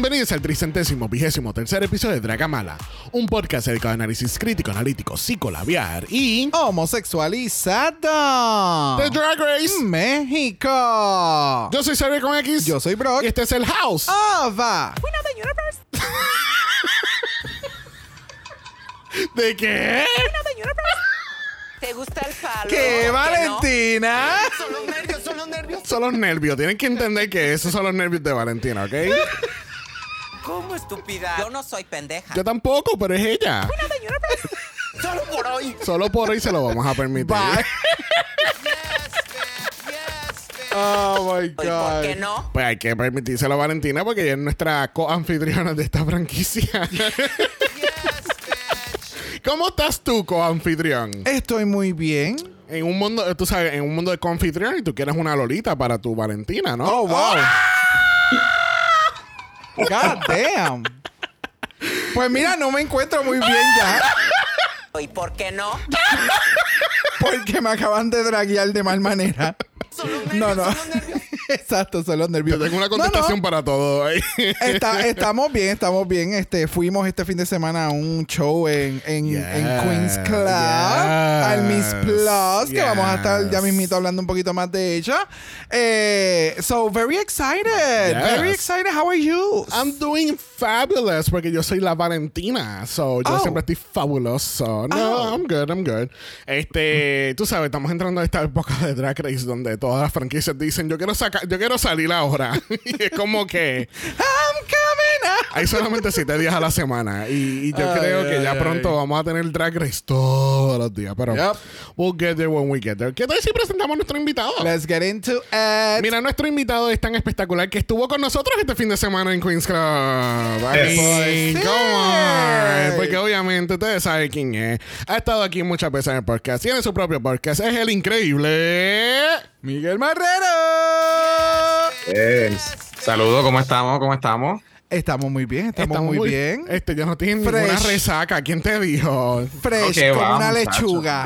Bienvenidos al tricentésimo vigésimo tercer episodio de Dragamala, un podcast dedicado a análisis crítico, analítico, psicolabiar y Homosexualizado. The Drag Race. México. Yo soy Xavier con X. Yo soy Brock. Y este es el House. Ava. ¿De qué? ¿Te gusta el palo? ¿Qué, no? Valentina? Son los nervios, son los nervios. Son los nervios. Tienen que entender que esos son los nervios de Valentina, ¿ok? ¿Cómo estúpida? Yo no soy pendeja. Yo tampoco, pero es ella. Solo por hoy. Solo por hoy se lo vamos a permitir. Bye. Oh my ¿Y por qué no? Pues hay que permitírselo a Valentina porque ella es nuestra co-anfitriona de esta franquicia. ¿Cómo estás tú, co-anfitrión? Estoy muy bien. En un mundo, tú sabes, en un mundo de co-anfitrión y tú quieres una Lolita para tu Valentina, ¿no? Oh, wow. God damn. Pues mira, no me encuentro muy bien ya. ¿Y por qué no? Porque me acaban de draguear de mal manera. No, no. Exacto, son los Yo nervios. tengo una No, no. contestación para todo ahí. Está- estamos bien, estamos bien. Este, fuimos este fin de semana a un show en, en, en Yes, Queens Club, yes, al Miss Plus, que vamos a estar ya yes. mismito hablando un poquito más de ella. Eh, so, very excited. Yes. Very excited. How are you? I'm doing fabulous porque yo soy la Valentina. So, yo Oh. siempre estoy fabuloso. No, Oh. I'm good, I'm good. Este, tú sabes, estamos entrando a esta época de Drag Race donde todas las franquicias dicen, yo quiero sacar, yo quiero salir ahora. y es como que I'm coming hay solamente siete días a la semana. Y, y yo Ay, creo que ya ay. pronto vamos a tener Drag Race todos los días. Pero Yep. we'll get there when we get there. ¿Qué tal si presentamos a nuestro invitado? Let's get into it. Mira, nuestro invitado es tan espectacular que estuvo con nosotros este fin de semana en Queens Club. Yes. come on. Porque obviamente ustedes saben quién es. Ha estado aquí muchas veces en el podcast. Tiene su propio podcast. Es el increíble. Miguel Marrero. Eh, Saludos, ¿cómo estamos? ¿Cómo estamos? Estamos muy bien, estamos, muy, bien. Este, yo no tiene ninguna resaca. ¿Quién te dijo? Fresh Ok, como vamos, una lechuga.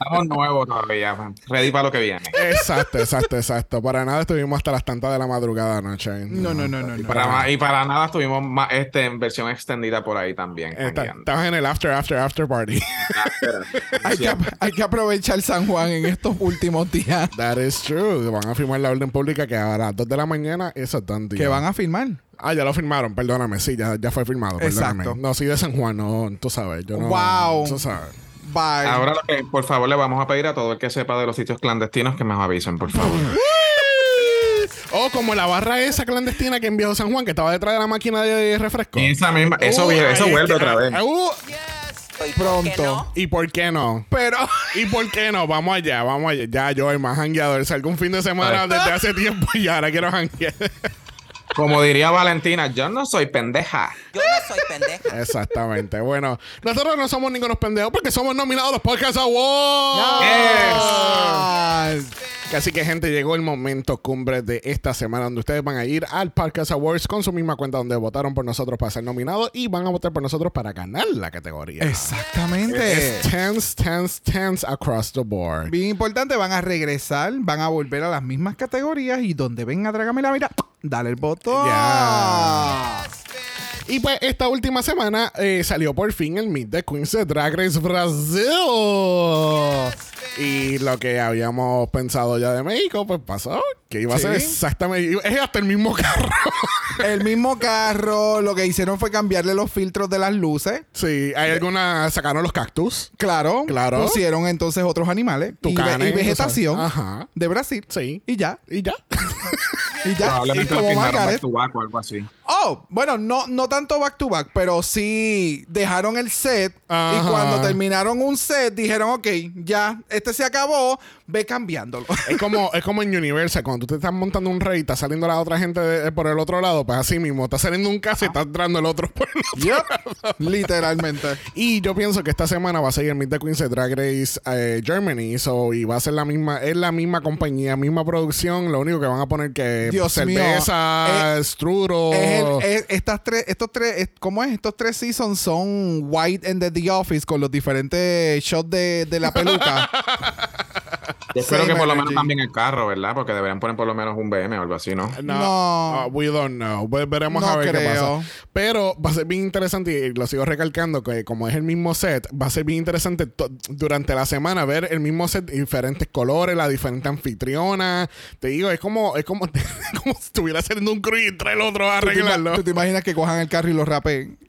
Estamos nuevos todavía. Ready para lo que viene. exacto, exacto, exacto. Para nada estuvimos hasta las tantas de la madrugada anoche. No, no, no, no, Y no. para, ma- y para nada estuvimos ma- este, en versión extendida por ahí también. Estabas en el after, after, after party. Ah. Hay que, hay que aprovechar San Juan en estos últimos días. That is true. Van a firmar la orden pública que a las 2 de la mañana eso es deal. Que van a filmar. Ah, ya lo firmaron, perdóname, sí, ya, ya fue firmado, perdóname. Exacto. No, sí de San Juan, no, tú sabes, yo no. Wow. Tú sabes. Bye. Ahora, lo que, por favor, le vamos a pedir a todo el que sepa de los sitios clandestinos que me avisen, por favor. O como la barra esa clandestina que en Viejo San Juan, que estaba detrás de la máquina de refresco. Esa misma, eso, Uh, eso vuelve otra vez. Uh, ¿Y por Pronto. no? ¿Y por qué no? Pero. ¿Y por qué no? Vamos allá, vamos allá. Ya yo, el más jangueador, salgo un fin de semana desde hace tiempo y ahora quiero janguear. Como diría Valentina, yo no soy pendeja. Yo no soy pendeja. Exactamente. Bueno, nosotros no somos ningunos pendejos porque somos nominados a los Podcast Awards. Yes. Así que, gente, llegó el momento cumbre de esta semana donde ustedes van a ir al Podcast Awards con su misma cuenta donde votaron por nosotros para ser nominados y van a votar por nosotros para ganar la categoría. Exactamente. Es tense, tense, tense across the board. Bien importante, van a regresar, van a volver a las mismas categorías y donde venga Trágame la mira, dale el botón. Ya. Y pues esta última semana eh, salió por fin el Meet the Queens de Drag Race Brasil. Y lo que habíamos pensado ya de México, pues pasó. Que iba a ser exactamente. Es hasta el mismo carro. El mismo carro, lo que hicieron fue cambiarle los filtros de las luces. sí, hay algunas. Sacaron los cactus. Claro, Claro. pusieron entonces otros animales y, ve- Tucanes, y vegetación o sea, ajá. de Brasil. Sí. Y ya. Y ya. Y ya. Probablemente y lo como firmaron Margaret. back to back o algo así. Oh, bueno, no, no tanto back to back, pero sí dejaron el set Ajá. y cuando terminaron un set dijeron, ok, ya, este se acabó, ve cambiándolo. Es como, es como en Universal, cuando tú te estás montando un rey y está saliendo la otra gente de- por el otro lado, pues así mismo, está saliendo un caso y está entrando el otro por el otro Yep, literalmente. Y yo pienso que esta semana va a seguir Meet the Queens de Drag Race eh, Germany. So, y va a ser la misma, es la misma compañía, misma producción. Lo único que van a poner que Dios cerveza, mío. strudel. Es el- es- estas tres, estos tres, es- ¿cómo es? Estos tres seasons son White and the, The Office con los diferentes shots de, de la peluca. Yo espero que por lo menos también el carro, ¿verdad? Porque deberían poner por lo menos un BM o algo así, ¿no? No, No. uh, we don't know. Ve- Veremos No a ver qué pasa. Pero va a ser bien interesante y lo sigo recalcando que como es el mismo set, va a ser bien interesante durante la semana ver el mismo set, diferentes colores, la diferente anfitriona. Te digo, es como es como, como si estuviera haciendo un cruise entre el otro a ¿Tú te, ima- arreglarlo. tú te imaginas que cojan el carro y lo rapeen?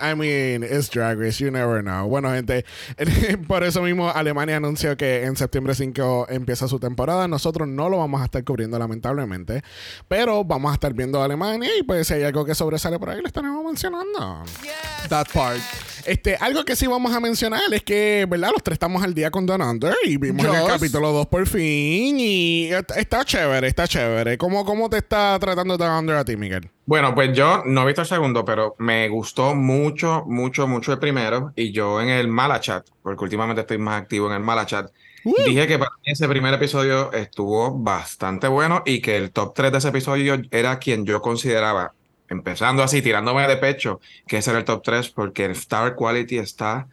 I mean, it's Drag Race, you never know. Bueno, gente, por eso mismo Alemania anunció que en septiembre 5 empieza su temporada. Nosotros no lo vamos a estar cubriendo, lamentablemente, pero vamos a estar viendo a Alemania y pues si hay algo que sobresale por ahí, lo estaremos mencionando. That part. Este, algo que sí vamos a mencionar es que, ¿verdad? Los tres estamos al día con Don Under y vimos el capítulo 2 por fin y est- está chévere, está chévere. ¿Cómo, cómo te está tratando Don Under a ti, Miguel? Bueno, pues yo no he visto el segundo, pero me gustó mucho, mucho, mucho el primero. Y yo en el Malachat, porque últimamente estoy más activo en el Malachat, dije que para mí ese primer episodio estuvo bastante bueno y que el top 3 de ese episodio era quien yo consideraba, empezando así, tirándome de pecho, que ese era el top 3 porque el Star Quality está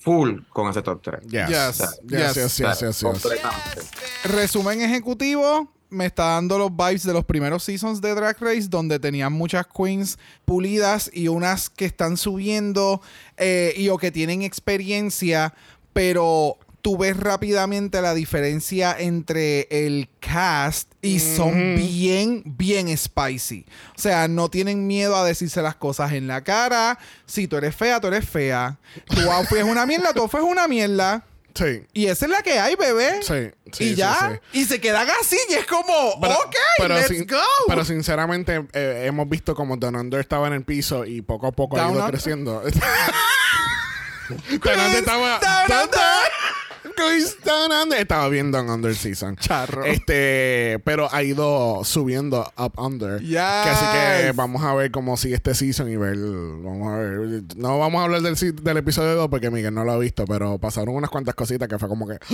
full con ese top 3. Yes. Yes. Yes, Yes. yes, yes, yes, yes. Completamente. Resumen ejecutivo. Me está dando los vibes de los primeros seasons de Drag Race, donde tenían muchas queens pulidas y unas que están subiendo eh, y o que tienen experiencia, pero tú ves rápidamente la diferencia entre el cast y son bien, bien spicy. O sea, no tienen miedo a decirse las cosas en la cara. Si tú eres fea, tú eres fea. Tu outfit es una mierda, tu outfit es una mierda. Sí. Y esa es la que hay, bebé. Sí, sí, y ya. sí. Y se quedan así. Y es como, Pero- ok, pero let's sin- go. Pero sinceramente, eh, hemos visto como Don Under estaba en el piso y poco a poco ha ido Under. creciendo. Don Under estaba. Down Under. Down Under. Estaba bien Down Under Season. Charro. Este, pero ha ido subiendo Up Under. Yes. Que así que vamos a ver cómo sigue este season y ver. Vamos a ver. No vamos a hablar del, del episodio 2 porque Miguel no lo ha visto, pero pasaron unas cuantas cositas que fue como que.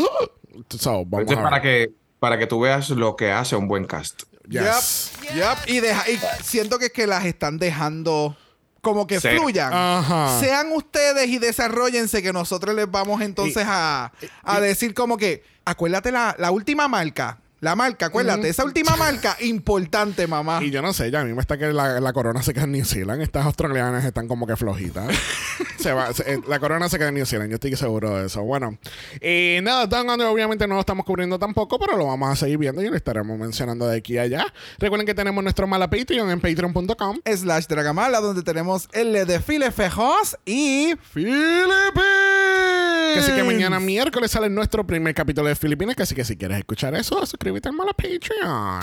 So, vamos Entonces, a para que, para que tú veas lo que hace un buen cast. Yes. Yep, yep. Y, deja- y siento que es que las están dejando como que Sí. fluyan. Ajá. Sean ustedes y desarrollense que nosotros les vamos entonces a, a decir como que, acuérdate la, la última marca. La marca, acuérdate, esa última marca, importante, mamá. Y yo no sé, ya a mí me está que la, la corona se queda en New Zealand. Estas australianas están como que flojitas. se va, se- eh, la corona se queda en New Zealand, yo estoy seguro de eso. Bueno, y nada, Down Under obviamente no lo estamos cubriendo tampoco, pero lo vamos a seguir viendo y lo estaremos mencionando de aquí a allá. Recuerden que tenemos nuestro mala Patreon en patreon.com. slash Dragamala, donde tenemos el desfile fejos y Philippines. Que así que mañana miércoles sale nuestro primer capítulo de Filipinas. Que así que si quieres escuchar eso, suscríbete al Mala Patreon.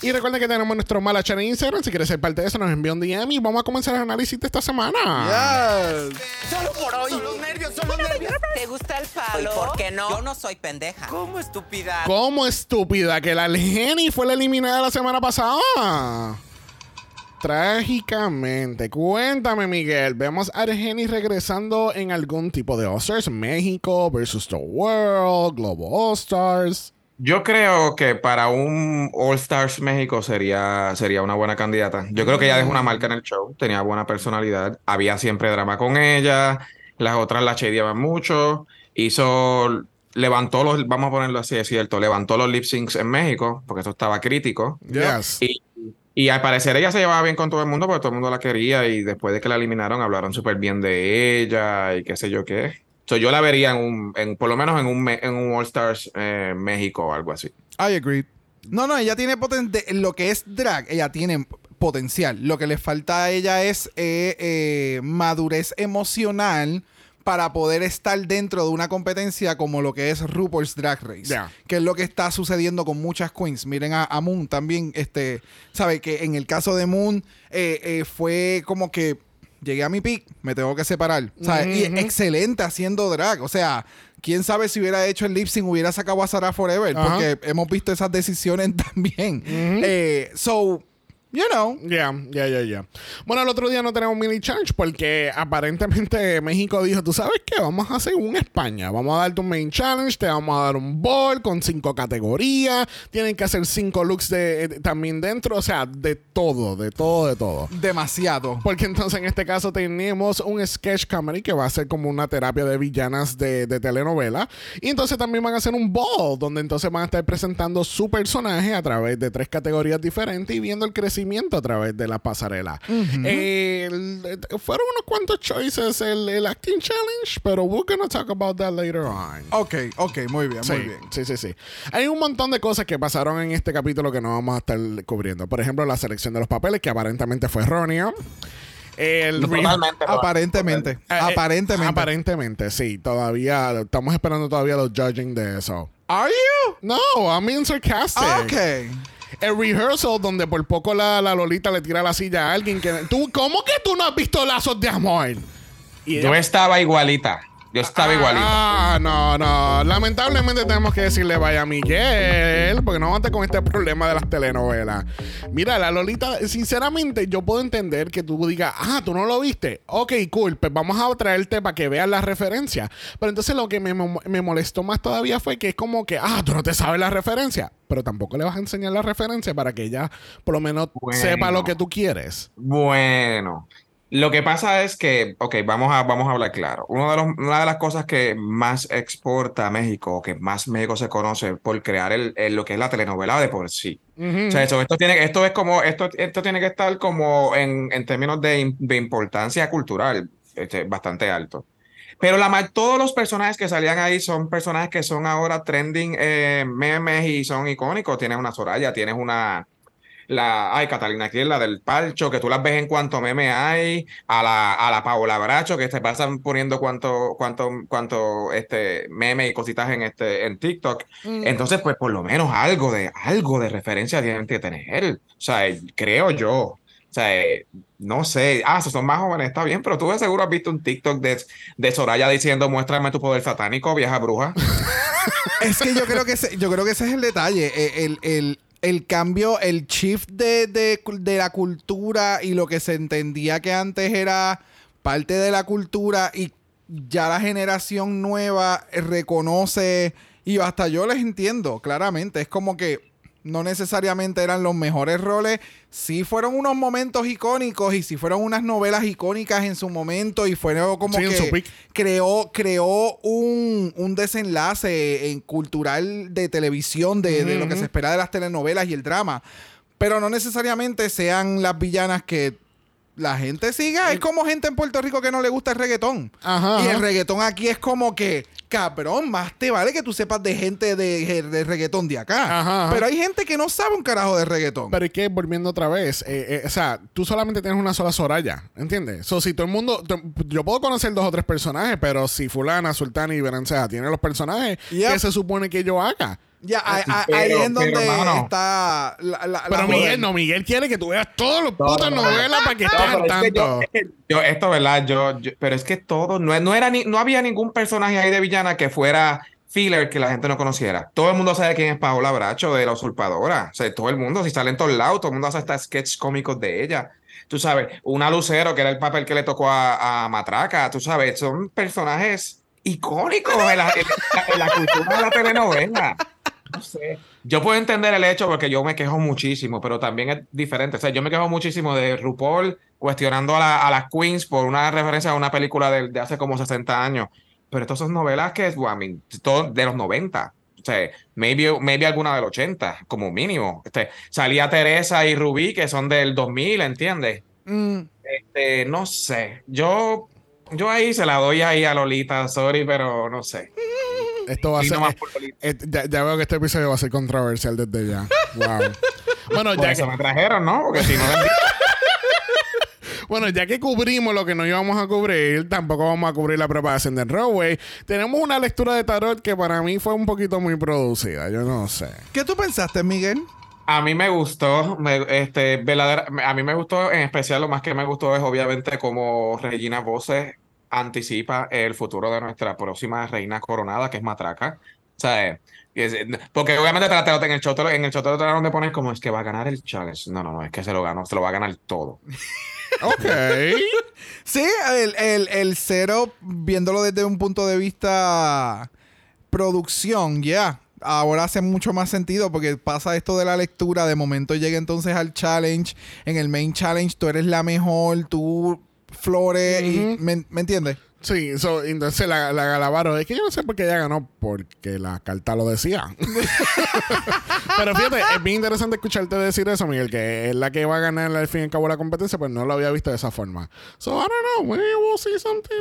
Y recuerda que tenemos nuestro Mala Channel en Instagram. Si quieres ser parte de eso, nos envía un DM y vamos a comenzar el análisis de esta semana. Yes. Solo por hoy. Son los nervios, son los nervios. ¿Te gusta el palo? ¿Y por qué no? Yo no soy pendeja. ¿Cómo estúpida? ¿Cómo estúpida que la Jenny fue la eliminada la semana pasada? Trágicamente. Cuéntame, Miguel. Vemos a Argeni regresando en algún tipo de All-Stars. México versus the World, Global All-Stars. Yo creo que para un All Stars México sería, sería una buena candidata. Yo creo que ella dejó una marca en el show, tenía buena personalidad, había siempre drama con ella, las otras la chedeaban mucho, hizo, levantó los, vamos a ponerlo así, es cierto, levantó los lip syncs en México, porque eso estaba crítico. Yes. Y, y al parecer ella se llevaba bien con todo el mundo, porque todo el mundo la quería, y después de que la eliminaron hablaron súper bien de ella y qué sé yo qué. So, yo la vería en un, en, por lo menos en un, en un All Stars eh, México o algo así. I agree. No, no, ella tiene potencial. Lo que es drag, ella tiene potencial. Lo que le falta a ella es eh, eh, madurez emocional para poder estar dentro de una competencia como lo que es RuPaul's Drag Race. Que es lo que está sucediendo con muchas queens. Miren a, a Moon también, este, sabe que en el caso de Moon eh, eh, fue como que llegué a mi pick, me tengo que separar. ¿sabes? Y excelente haciendo drag. O sea, quién sabe si hubiera hecho el lip sync, hubiera sacado a Sarah Forever. Porque hemos visto esas decisiones también. Eh, so, you know. Ya, ya, ya, ya. Bueno, el otro día no tenemos mini challenge porque aparentemente México dijo, tú sabes qué, vamos a hacer un España, vamos a darte un main challenge, te vamos a dar un ball con cinco categorías, tienen que hacer cinco looks de, eh, también dentro, o sea, de todo, de todo, de todo. Demasiado. Porque entonces en este caso tenemos un sketch comedy que va a ser como una terapia de villanas de, de telenovela. Y entonces también van a hacer un ball donde entonces van a estar presentando su personaje a través de tres categorías diferentes y viendo el crecimiento a través de la pasarela. Eh, el- fueron unos cuantos choices el, el acting challenge, pero we're gonna talk about that later on. Ok, ok, muy bien, Sí, muy bien. sí, sí, sí. Hay un montón de cosas que pasaron en este capítulo que no vamos a estar cubriendo. Por ejemplo, la selección de los papeles, que aparentemente fue errónea. El Totalmente. Aparentemente. Eh, eh, aparentemente. Aparentemente, sí. Todavía estamos esperando todavía los judging de eso. Are you? No, I'm being sarcastic. Ah, ok. El rehearsal donde por poco la, la Lolita le tira la silla a alguien que... ¿Tú, ¿Cómo que tú no has visto lazos de amor? Y Yo estaba igualita. Yo estaba igualita. Ah, no, no. Lamentablemente tenemos que decirle vaya a Miguel, porque no vamos a estar con este problema de las telenovelas. Mira, la Lolita, sinceramente, yo puedo entender que tú digas, ah, tú no lo viste. Ok, cool, pues vamos a traerte para que veas la referencia. Pero entonces lo que me, me molestó más todavía fue que es como que, ah, tú no te sabes la referencia. Pero tampoco le vas a enseñar la referencia para que ella por lo menos Bueno. sepa lo que tú quieres. Bueno, lo que pasa es que, ok, vamos a, vamos a hablar claro. Uno de los, una de las cosas que más exporta a México, que más México se conoce por crear el, el- lo que es la telenovela de por sí. O sea, eso, esto, tiene, esto es como, esto, esto tiene que estar como en, en términos de, de importancia cultural, este, bastante alto. Pero la, todos los personajes que salían ahí son personajes que son ahora trending eh, memes y son icónicos. Tienes una Soraya, tienes una, la, ay, Catalina Kriel, la del Palcho, que tú las ves en cuanto meme hay, a la, a la Paola Bracho, que se pasan poniendo cuánto, cuánto, cuánto este meme y cositas en este, en TikTok. Entonces, pues por lo menos algo de, algo de referencia tienen que tener. O sea, creo yo. O sea, no sé. Ah, si son más jóvenes, está bien, pero tú de seguro has visto un TikTok de, de Soraya diciendo, muéstrame tu poder satánico, vieja bruja. Es que yo creo que ese, yo creo que ese es el detalle. Eh, El, el- el cambio, el shift de, de- de la cultura y lo que se entendía que antes era parte de la cultura y ya la generación nueva reconoce y hasta yo les entiendo claramente. Es como que no necesariamente eran los mejores roles. Sí fueron unos momentos icónicos y sí fueron unas novelas icónicas en su momento y fueron como Sí, que creó, creó un, un desenlace en cultural de televisión de, de lo que se espera de las telenovelas y el drama. Pero no necesariamente sean las villanas que la gente siga. Es como gente en Puerto Rico que no le gusta el reggaetón. Ajá, Y el ajá. reggaetón aquí es como que, cabrón, más te vale que tú sepas de gente de, de reggaetón de acá. Ajá. Pero hay gente que no sabe un carajo de reggaetón. Pero es que volviendo otra vez, eh, eh, o sea, tú solamente tienes una sola Soraya, ¿entiendes? So, si todo el mundo, yo puedo conocer dos o tres personajes, pero si fulana, sultana y Berencea tienen los personajes, Yep. ¿qué se supone que yo haga? Ya, ahí- es donde pero, está la, la- la Pero. Miguel, no, Miguel quiere que tú veas todas las putas novelas para que estés No, al pero es que yo, tanto. es que yo- esto, ¿verdad? Yo, yo- pero es que todo, no, no era ni, no había ningún personaje ahí de villana que fuera filler que la gente no conociera. Todo el mundo sabe quién es Paola Bracho de la usurpadora. O sea, todo el mundo, si sale en todos lados, todo el mundo hace hasta sketches cómicos de ella. tú sabes, una Lucero, que era el papel que le tocó a, a Matraca, tú sabes, son personajes icónicos en la, en la cultura de la telenovela. No sé. Yo puedo entender el hecho porque yo me quejo muchísimo, pero también es diferente. O sea, yo me quejo muchísimo de RuPaul cuestionando a, la- a las queens por una referencia a una película de, de hace como 60 años. Pero estas son novelas que es, I mean, todo de los 90. O sea, maybe, maybe alguna del 80, como mínimo. Este, salía Teresa y Rubí, que son del 2000, ¿entiendes? Mm, Este, no sé. Yo, yo ahí se la doy ahí a Lolita, sorry, pero no sé. Esto va a ser. Lolita. eh, ya, ya veo que este episodio va a ser controversial desde ya. Wow. Bueno, Por ya eso que, me trajeron, ¿no? Porque si no, bueno, ya que cubrimos lo que no íbamos a cubrir, tampoco vamos a cubrir la preparación del Roadway. Tenemos una lectura de tarot que para mí fue un poquito muy producida. Yo no sé. ¿Qué tú pensaste, Miguel? A mí me gustó, me- este, verdadera- a mí me gustó, en especial lo más que me gustó es obviamente como Regina Voces anticipa el futuro de nuestra próxima reina coronada, que es Matraca. O sea, eh, es- porque obviamente lo- en el show, en el show te lo trataron de poner como es que va a ganar el challenge. No, no, no, es que se lo ganó, se lo va a ganar todo. Ok. Sí, el, el, el cero, viéndolo desde un punto de vista producción, ya. Ahora hace mucho más sentido porque pasa esto de la lectura, de momento llega entonces al challenge, en el main challenge tú eres la mejor, tú flores y ¿me, me entiendes? Sí, so, entonces la, la Galavaro, es que yo no sé por qué ella ganó, porque la carta lo decía. Pero fíjate, es bien interesante escucharte decir eso, Miguel, que es la que va a ganar al fin y al cabo la competencia, pero no lo había visto de esa forma. So, I don't know, maybe we'll see something.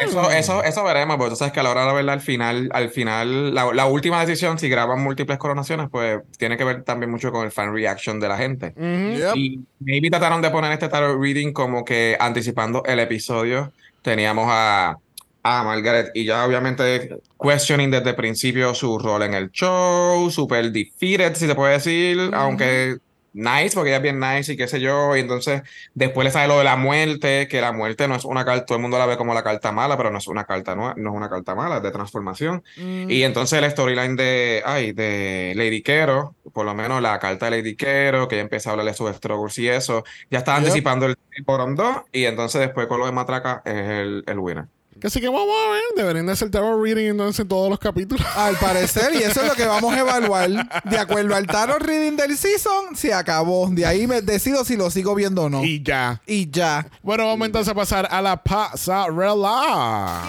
Eso, eso, eso veremos, porque tú sabes que a la hora de verla al final, al final, la, la última decisión, si graban múltiples coronaciones, pues tiene que ver también mucho con el fan reaction de la gente. Yep. Y maybe trataron de poner este tarot reading como que anticipando el episodio. Teníamos a, a Margaret y ya obviamente questioning desde el principio su rol en el show, super defeated, si se puede decir, aunque nice, porque ella es bien nice y qué sé yo. Y entonces después le sale lo de la muerte, que la muerte no es una carta, todo el mundo la ve como la carta mala, pero no es una carta, no, no es una carta mala, es de transformación. Y entonces el storyline de, ay, de Lady Quero, por lo menos la carta de Lady Quero, que ella empieza a hablarle de sus struggles y eso, ya está Yep. anticipando el Bottom 2, y entonces después con lo de Matraca es el, el winner. Que así que vamos a ver, deberían de hacer tarot reading entonces en todos los capítulos. Al parecer, y eso es lo que vamos a evaluar. De acuerdo al tarot reading del season, se acabó. De ahí me decido si lo sigo viendo o no. Y ya. Y ya. Bueno, vamos entonces a pasar a la pasarela.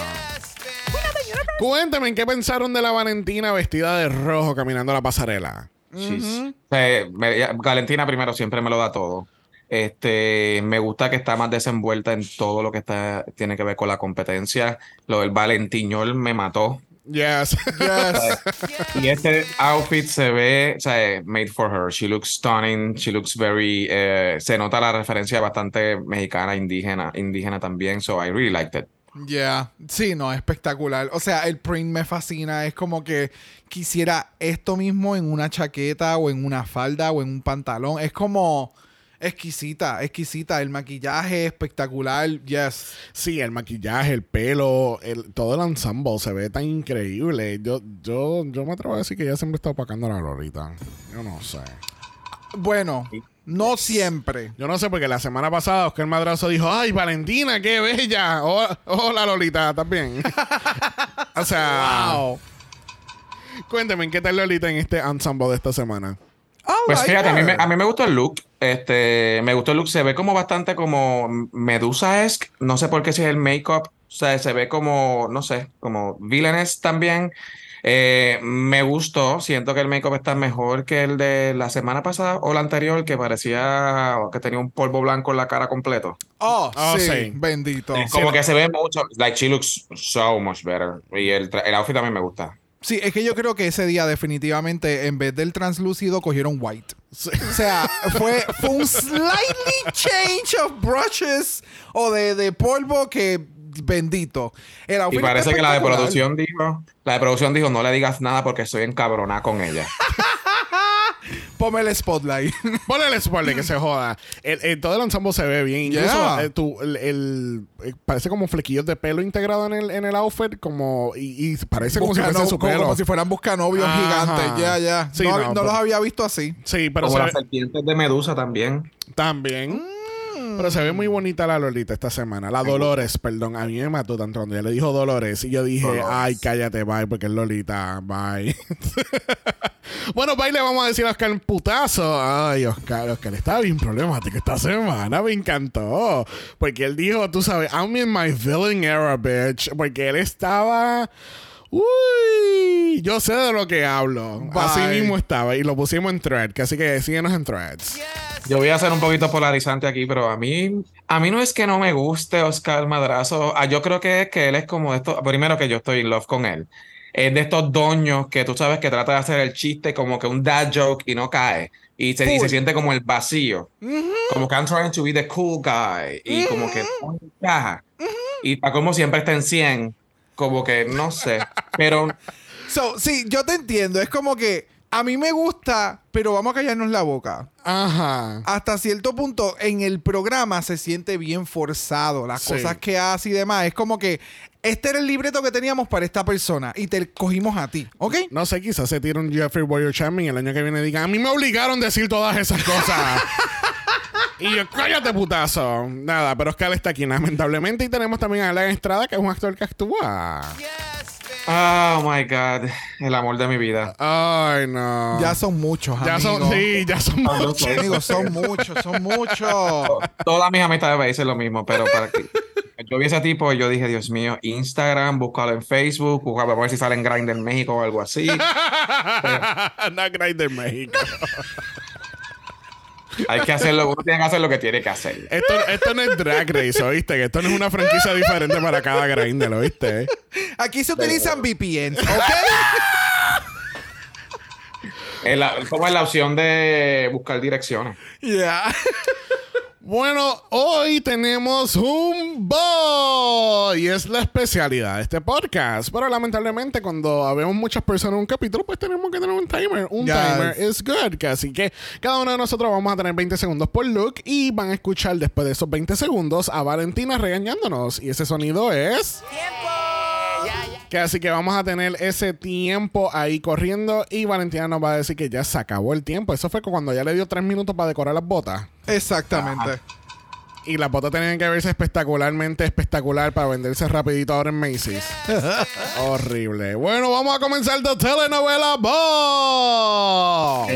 Cuéntame, ¿qué pensaron de la Valentina vestida de rojo caminando la pasarela? Eh, me- Valentina primero siempre me lo da todo. Este, me gusta que está más desenvuelta en todo lo que está, tiene que ver con la competencia. Lo del Valentiñol me mató. Yes. Yes. Y este outfit se ve, o sea, eh, made for her. She looks stunning. She looks very. eh, se nota la referencia bastante mexicana, indígena, indígena también. So I really liked it. Yeah. Sí, no, espectacular. O sea, el print me fascina. Es como que quisiera esto mismo en una chaqueta o en una falda o en un pantalón. Es como exquisita, exquisita. El maquillaje espectacular. Yes. Sí, el maquillaje, el pelo, el, todo el ensemble se ve tan increíble. Yo, yo, yo me atrevo a decir que ella siempre está opacando a la Lolita. Yo no sé. Bueno, no siempre. Yo no sé porque la semana pasada Oscar Madrazo dijo, ay, Valentina, qué bella. Hola, hola, Lolita, también. o sea, Wow. cuénteme, ¿qué tal Lolita en este ensemble de esta semana? I Pues fíjate, a mí, me, a mí me gustó el look. Este, me gustó el look. Se ve como bastante como Medusa-esque. No sé por qué si es el make-up. O sea, se ve como, no sé, como villainous también. Eh, me gustó. Siento que el make-up está mejor que el de la semana pasada o la anterior, que parecía que tenía un polvo blanco en la cara completo. Oh, Oh, sí, sí. Bendito. Como que se ve mucho. Like, she looks so much better. Y el, el outfit también me gusta. Sí, es que yo creo que ese día definitivamente en vez del translúcido cogieron white. O sea, fue, fue un slightly change of brushes o de, de polvo que bendito. Y parece que la de producción dijo, la de producción dijo, no le digas nada porque estoy encabronada con ella. Ponme el spotlight. Ponle el spoiler que se joda. El, el- todo el ensemble se ve bien. Incluso Yeah. eh, tú, el, el- eh, parece como flequillos de pelo integrado en el, en el outfit, como y, y parece como si fuese su como, pelo. como si fueran buscanovios Ajá. gigantes. Ya, ya. Sí, no no, no pero- los había visto así. Sí, pero Como se las ve- serpientes de Medusa también. también. Pero se ve muy bonita la Lolita esta semana. La Dolores, perdón. A mí me mató tanto cuando ella le dijo Dolores. Y yo dije, ay, cállate, bye, porque es Lolita, bye. bueno, bye, le vamos a decir a Oscar un putazo. Ay, Oscar, Oscar estaba bien problemático esta semana. Me encantó. Porque él dijo, tú sabes, I'm in my villain era, bitch. Porque él estaba. Uy, yo sé de lo que hablo. Así mismo estaba. Y lo pusimos en thread. Así que síguenos en threads. Yo voy a ser un poquito polarizante aquí, pero a mí, a mí no es que no me guste Oscar Madrazo. Ah, yo creo que es que él es como esto. Primero que yo estoy in love con él. Es de estos doños que tú sabes que trata de hacer el chiste como que un dad joke y no cae. Y se, y se siente como el vacío. Como que I'm trying to be the cool guy. Y como que no encaja. Y para como siempre está en 100 como que no sé, pero So, sí, yo te entiendo. Es como que a mí me gusta, pero vamos a callarnos la boca. Ajá. Hasta cierto punto, en el programa se siente bien forzado. Las Sí. cosas que hace y demás. Es como que este era el libreto que teníamos para esta persona y te cogimos a ti, ¿ok? No sé, quizás se tira un Jeffrey Warrior Chapman y el año que viene diga, a mí me obligaron a decir todas esas cosas. y yo, cállate putazo. Nada, pero Oscar está aquí lamentablemente y tenemos también a Alan Estrada, que es un actor que actúa. oh my god, el amor de mi vida. Ay, no. Ya son muchos, Ya amigos. son, sí, ya son muchos. Amigos, son muchos, son muchos. Todas mis amistades me dicen lo mismo, pero para que yo vi ese tipo, yo dije, Dios mío, Instagram, búscalo en Facebook, búscalo a ver si sale en Grindr México o algo así. no Grindr México. Hay que hacerlo, uno tiene que hacer lo que tiene que hacer. Esto, esto no es Drag Race, ¿oíste? Que esto no es una franquicia diferente para cada Grindr, ¿oíste? Aquí se utilizan VPNs, ¿ok? Es la- como es la opción de buscar direcciones. Ya. Bueno, hoy tenemos un boy y es la especialidad de este podcast. Pero lamentablemente, cuando habemos muchas personas en un capítulo, pues tenemos que tener un timer. Un Yes. timer is good. Así que cada uno de nosotros vamos a tener 20 segundos por look y van a escuchar después de esos 20 segundos a Valentina regañándonos. Y ese sonido es. Que así que vamos a tener ese tiempo ahí corriendo y Valentina nos va a decir que ya se acabó el tiempo. Eso fue cuando ya le dio tres minutos para decorar las botas. Exactamente. Y las botas tenían que verse espectacularmente espectacular para venderse rapidito ahora en Macy's. Horrible. Bueno, vamos a comenzar de telenovela Bob.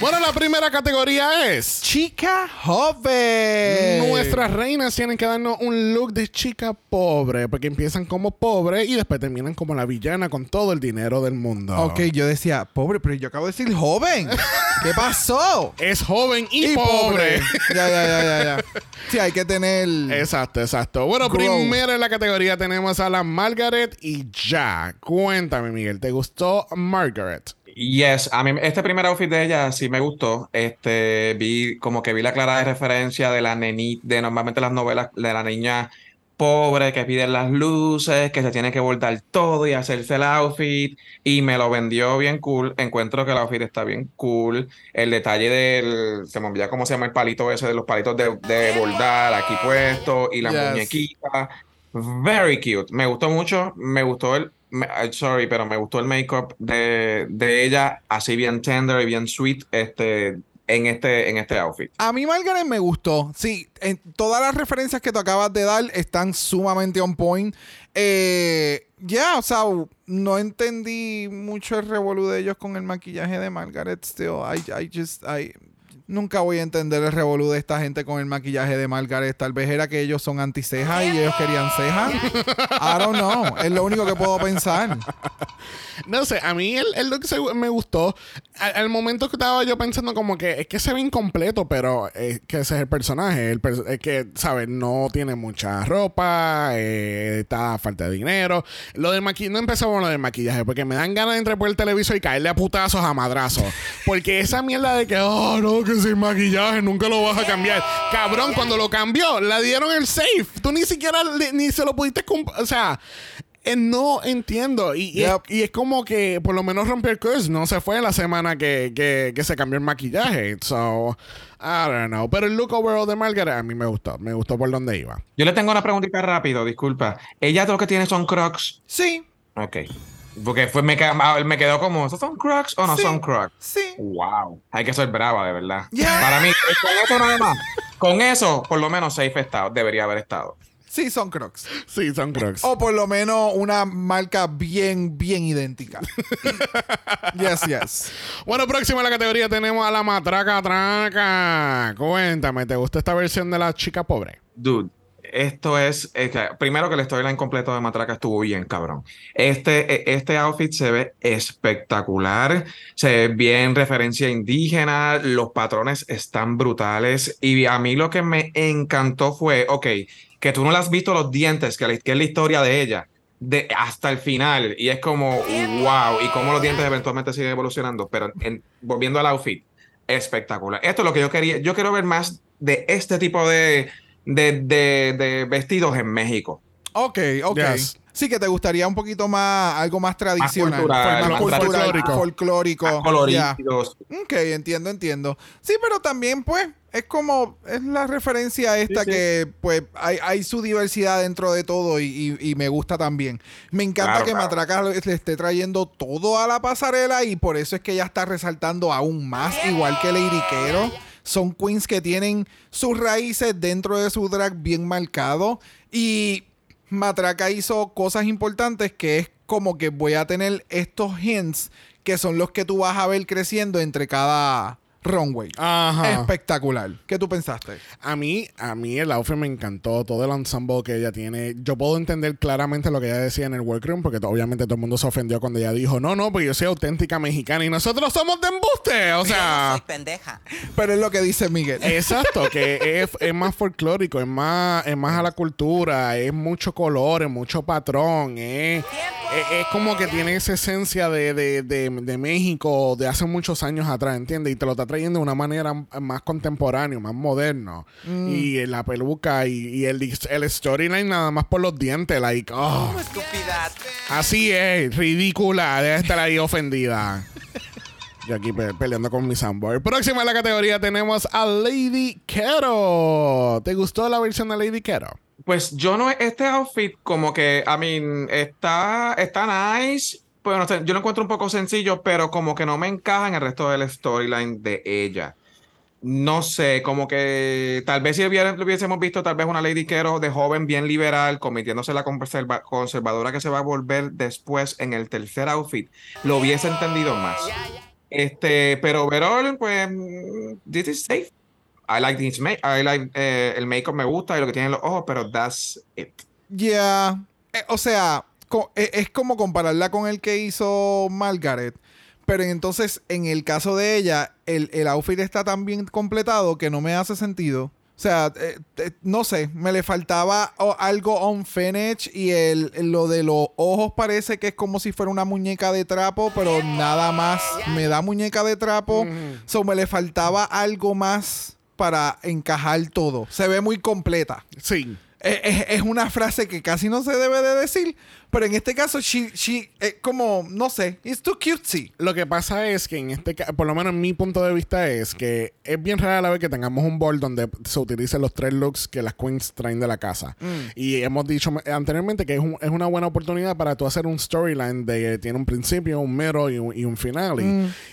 Bueno, la primera categoría es... Chica joven. Nuestras reinas tienen que darnos un look de chica pobre, porque empiezan como pobre y después terminan como la villana con todo el dinero del mundo. Ok, yo decía, pobre, pero yo acabo de decir joven. ¿Qué pasó? Es joven y, Y pobre. Ya, ya, ya, ya, ya. Sí, hay que tener. Exacto, exacto. Bueno, Grow. primero en la categoría tenemos a la Margaret y Jack. Cuéntame, Miguel, ¿te gustó Margaret? Yes, a mí este primer outfit de ella sí me gustó. Este, vi como que vi la clara de referencia de la nenita, de normalmente las novelas de la niña pobre que pide las luces, que se tiene que bordar todo y hacerse el outfit. Y me lo vendió bien cool. Encuentro que el outfit está bien cool. El detalle del, se me olvida cómo se llama el palito ese de los palitos de, de bordar aquí puesto y la Yes. muñequita. Very cute. Me gustó mucho. Me gustó el. I'm sorry, pero me gustó el make-up de, de ella, así bien tender y bien sweet, este, en este, en este outfit. A mí Margaret me gustó. Sí, en todas las referencias que tú acabas de dar están sumamente on point. Eh, ya, o sea, no entendí mucho el revolú de ellos con el maquillaje de Margaret. Still, I, I just, I, nunca voy a entender el revolú de esta gente con el maquillaje de Margaret. Tal vez era que ellos son anticejas y ellos querían cejas. I don't know. Es lo único que puedo pensar. No sé, a mí el, el look se- me gustó. Al, al momento que estaba yo pensando como que es que se ve incompleto, pero es que ese es el personaje. El es que, ¿sabes? No tiene mucha ropa, eh, está a falta de dinero. Lo del maquillaje, no empezamos con lo del maquillaje, porque me dan ganas de entrar por el televisor y caerle a putazos a madrazos. Porque esa mierda de que, oh, no, que sin maquillaje nunca lo vas a cambiar. Cabrón, cuando lo cambió, la dieron el safe. Tú ni siquiera le- ni se lo pudiste O sea, eh, no entiendo. Y, y es, Yep. y es como que por lo menos rompió el curse. No se fue en la semana que, que, que se cambió el maquillaje. So, I don't know. Pero el look overall de Margaret a mí me gustó. Me gustó por donde iba. Yo le tengo una preguntita rápido, disculpa. Ella lo que tiene son crocs. Sí, Ok. Porque fue, me, me quedó como, ¿esos son crocs o no Sí. son crocs? sí. Wow. Hay que ser brava, de verdad. Ya. Para mí, con eso nada más. con eso, por lo menos safe estado, debería haber estado. Sí, son Crocs. Sí, son Crocs. O por lo menos una marca bien, bien idéntica. yes, yes. Bueno, próximo en la categoría tenemos a la matraca traca. Cuéntame, ¿te gusta esta versión de la chica pobre? Dude, esto es, que, primero que el storyline completo de Matraca estuvo bien, cabrón. Este, e- este outfit se ve espectacular, se ve bien referencia indígena, los patrones están brutales y a mí lo que me encantó fue, ok, que tú no le has visto los dientes, que, que es la historia de ella. De, hasta el final y es como wow y cómo los dientes eventualmente siguen evolucionando pero en- volviendo al outfit espectacular esto es lo que yo quería yo quiero ver más de este tipo de de, de, de vestidos en México. Ok, ok. Yes. Sí, que te gustaría un poquito más, algo más tradicional. cultural, más más cultural, folclórico. folclórico. Coloridos. Ok, entiendo, entiendo. Sí, pero también, pues, es como, es la referencia esta Sí, sí. que, pues, hay, hay su diversidad dentro de todo y, y- y me gusta también. Me encanta Claro, que claro. Matraca le le esté trayendo todo a la pasarela y por eso es que ella está resaltando aún más, igual que Lady Quero. Son queens que tienen sus raíces dentro de su drag bien marcado. Y Matraca hizo cosas importantes que es como que voy a tener estos hints que son los que tú vas a ver creciendo entre cada runway. Ajá. Espectacular. ¿Qué tú pensaste? A mí, a mí el outfit me encantó, todo el ensemble que ella tiene. Yo puedo entender claramente lo que ella decía en el workroom, porque obviamente todo el mundo se ofendió cuando ella dijo, no, no, porque yo soy auténtica mexicana y nosotros somos de embuste. O Yo no sea, soy pendeja. Pero es lo que dice Miguel. exacto, que es, es más folclórico, es más, es más a la cultura, es mucho color, es mucho patrón, es, es, es como que tiene esa esencia de, de, de, de México de hace muchos años atrás, ¿entiendes? Y te lo está trayendo de una manera más contemporánea, más moderno. Y la peluca y, y el, el storyline nada más por los dientes, like, oh, Estupidez. así es, ridícula, debe estar ahí ofendida. Yo aquí pe- peleando con mi soundboard. Próxima en la categoría tenemos a Lady Kero. ¿Te gustó la versión de Lady Kero? Pues yo no, este outfit como que, I mean, está, está nice, pero no sé, yo lo encuentro un poco sencillo, pero como que no me encaja en el resto del storyline de ella. No sé, como que tal vez si hubiésemos visto tal vez una Lady Quero de joven bien liberal, convirtiéndose en la conserva- conservadora que se va a volver después en el tercer outfit, lo hubiese entendido más. Este, pero overall, pues, this is safe. I like this make, I like, eh, el make-up me gusta y lo que tienen los ojos, pero that's it. Ya. Eh, o sea, co- eh, es como compararla con el que hizo Margaret. Pero entonces, en el caso de ella, el, el outfit está tan bien completado que no me hace sentido. O sea, eh, eh, no sé, me le faltaba algo on finish y el, lo de los ojos parece que es como si fuera una muñeca de trapo, pero nada más me da muñeca de trapo. So, me le faltaba algo más para encajar todo. Se ve muy completa. Sí. Es, es- es una frase que casi no se debe de decir, pero en este caso, she, she, es como, no sé, it's too cutesy. Lo que pasa es que en este caso, por lo menos en mi punto de vista es que es bien rara la vez que tengamos un board donde se utilicen los tres looks que las queens traen de la casa. Y hemos dicho anteriormente que es, un- es una buena oportunidad para tú hacer un storyline de que tiene un principio, un middle y un, y un final. Y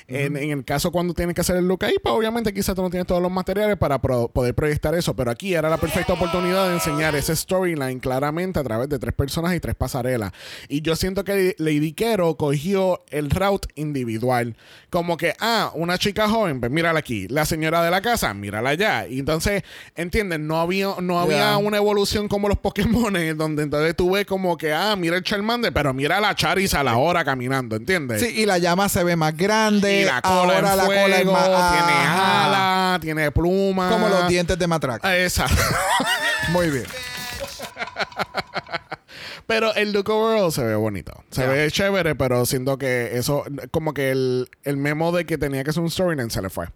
en, en el caso cuando tienes que hacer el look ahí, pues obviamente quizás tú no tienes todos los materiales para pro- poder proyectar eso, pero aquí era la perfecta oportunidad de enseñar ese storyline claramente a través de tres personas y tres pasarelas. Y yo siento que Lady Quero cogió el route individual. Como que, ah, una chica joven, pues mírala aquí. La señora de la casa, mírala allá. Y entonces, ¿entienden? No había, no había Yeah. una evolución como los Pokémon, donde entonces tú ves como que, ah, mira el Charmander, pero mira a la Charizard ahora caminando, ¿entiendes? Sí, y la llama se ve más grande. Y la cola ahora en la fuego, cola es más. tiene Ajá. ala, tiene pluma. Como los dientes de matraca. Ah, Esa. Muy bien. Pero el look overall se ve bonito. Se ve chévere, pero siento que eso, como que el, el memo de que tenía que ser un storyline se le fue.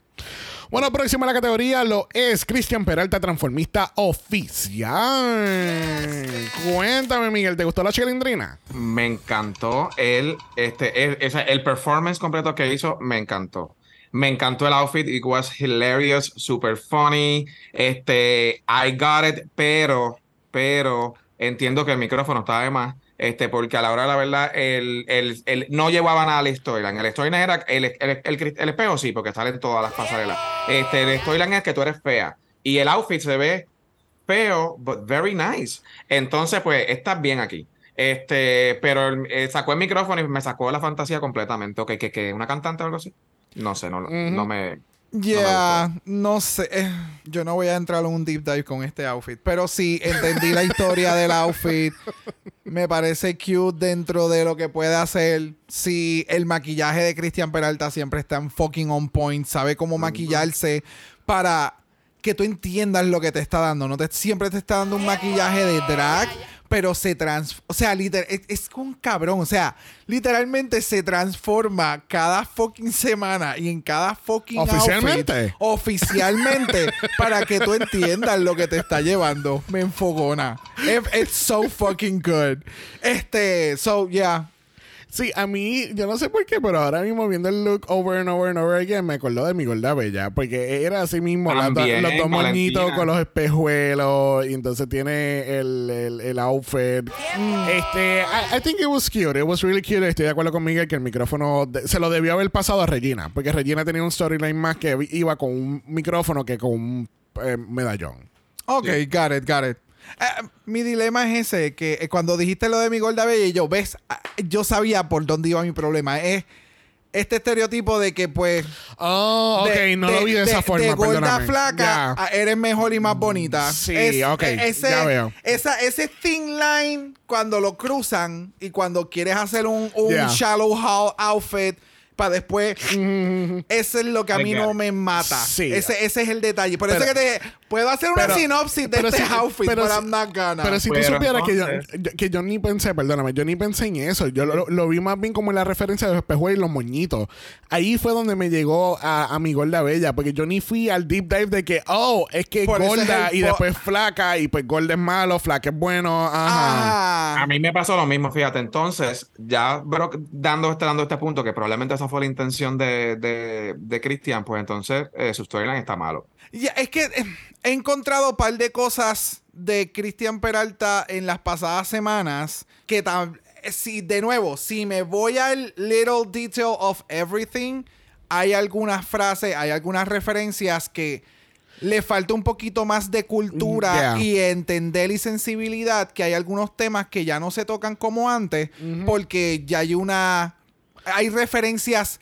Bueno, próxima a la categoría lo es Cristian Peralta, transformista oficial. Cuéntame, Miguel, ¿te gustó la chilindrina? Me encantó el, este, el, el performance completo que hizo, me encantó. Me encantó el outfit, it was hilarious, super funny. Este, I got it, pero, pero entiendo que el micrófono estaba de más. Este, porque a la hora de la verdad, el, el, el- no llevaba nada al storyline. El storyline era el, el, el, el espejo, sí, porque sale en todas las pasarelas. Este, el storyline es que tú eres fea. Y el outfit se ve feo, but very nice. Entonces, pues, estás bien aquí. Este, pero eh, sacó el micrófono y me sacó la fantasía completamente. Ok, que, que una cantante o algo así. No sé, no, no me. Yeah, no, sé. Eh, yo no voy a entrar en un deep dive con este outfit. Pero sí, entendí la historia del outfit. Me parece cute dentro de lo que puede hacer. Sí, el maquillaje de Cristian Peralta siempre está en fucking on point. Sabe cómo maquillarse para que tú entiendas lo que te está dando. No te, siempre te está dando un maquillaje de drag pero se transforma, o sea, literal, es, un cabrón, o sea, literalmente se transforma cada fucking semana y en cada fucking oficialmente oficialmente para que tú entiendas lo que te está llevando. Me enfogona. It's so fucking good. Este, so yeah, Sí, a mí, yo no sé por qué, pero ahora mismo viendo el look over and over and over again, me acordó de mi gorda bella. Porque era así mismo, los dos moñitos con los espejuelos. Y entonces tiene el, el, outfit. Este, I, think it was cute. It was really cute. Estoy de acuerdo con Miguel que el micrófono se lo debió haber pasado a Regina. Porque Regina tenía un storyline más que iba con un micrófono que con un eh, medallón. Ok, got it, got it. Eh, mi dilema es ese, que eh, cuando dijiste lo de mi gorda bella, yo, ves, ah, yo sabía por dónde iba mi problema. Es este estereotipo de que, pues. Oh, ok, no lo vi de, esa forma. De gorda flaca, eres mejor y más bonita. Sí, ok. E, ese, ya veo. Esa, ese thin line, cuando lo cruzan y cuando quieres hacer un, un shallow outfit para después. Eso es lo que a mí no me mata. Ese, ese es el detalle. Por eso que te puedo hacer una sinopsis de este outfit, pero, I'm not gonna. Pero si tú supieras que, yo, que yo ni pensé, perdóname, yo ni pensé en eso. Yo lo, vi más bien como en la referencia de los espejuelos y los moñitos. Ahí fue donde me llegó a, mi gorda bella, porque yo ni fui al deep dive de que, oh, es que es gorda y después flaca, y pues gorda es malo, flaca es bueno. Ajá. A mí me pasó lo mismo, fíjate. Entonces, ya bro, dando, este, dando este punto, que probablemente fue la intención de, de, de Christian, pues entonces eh, su storyline está malo. Ya, es que eh, he encontrado un par de cosas de Cristian Peralta en las pasadas semanas que eh, si de nuevo, si me voy al little detail of everything, hay algunas frases, hay algunas referencias que le falta un poquito más de cultura y entender y sensibilidad que hay algunos temas que ya no se tocan como antes porque ya hay una hay referencias,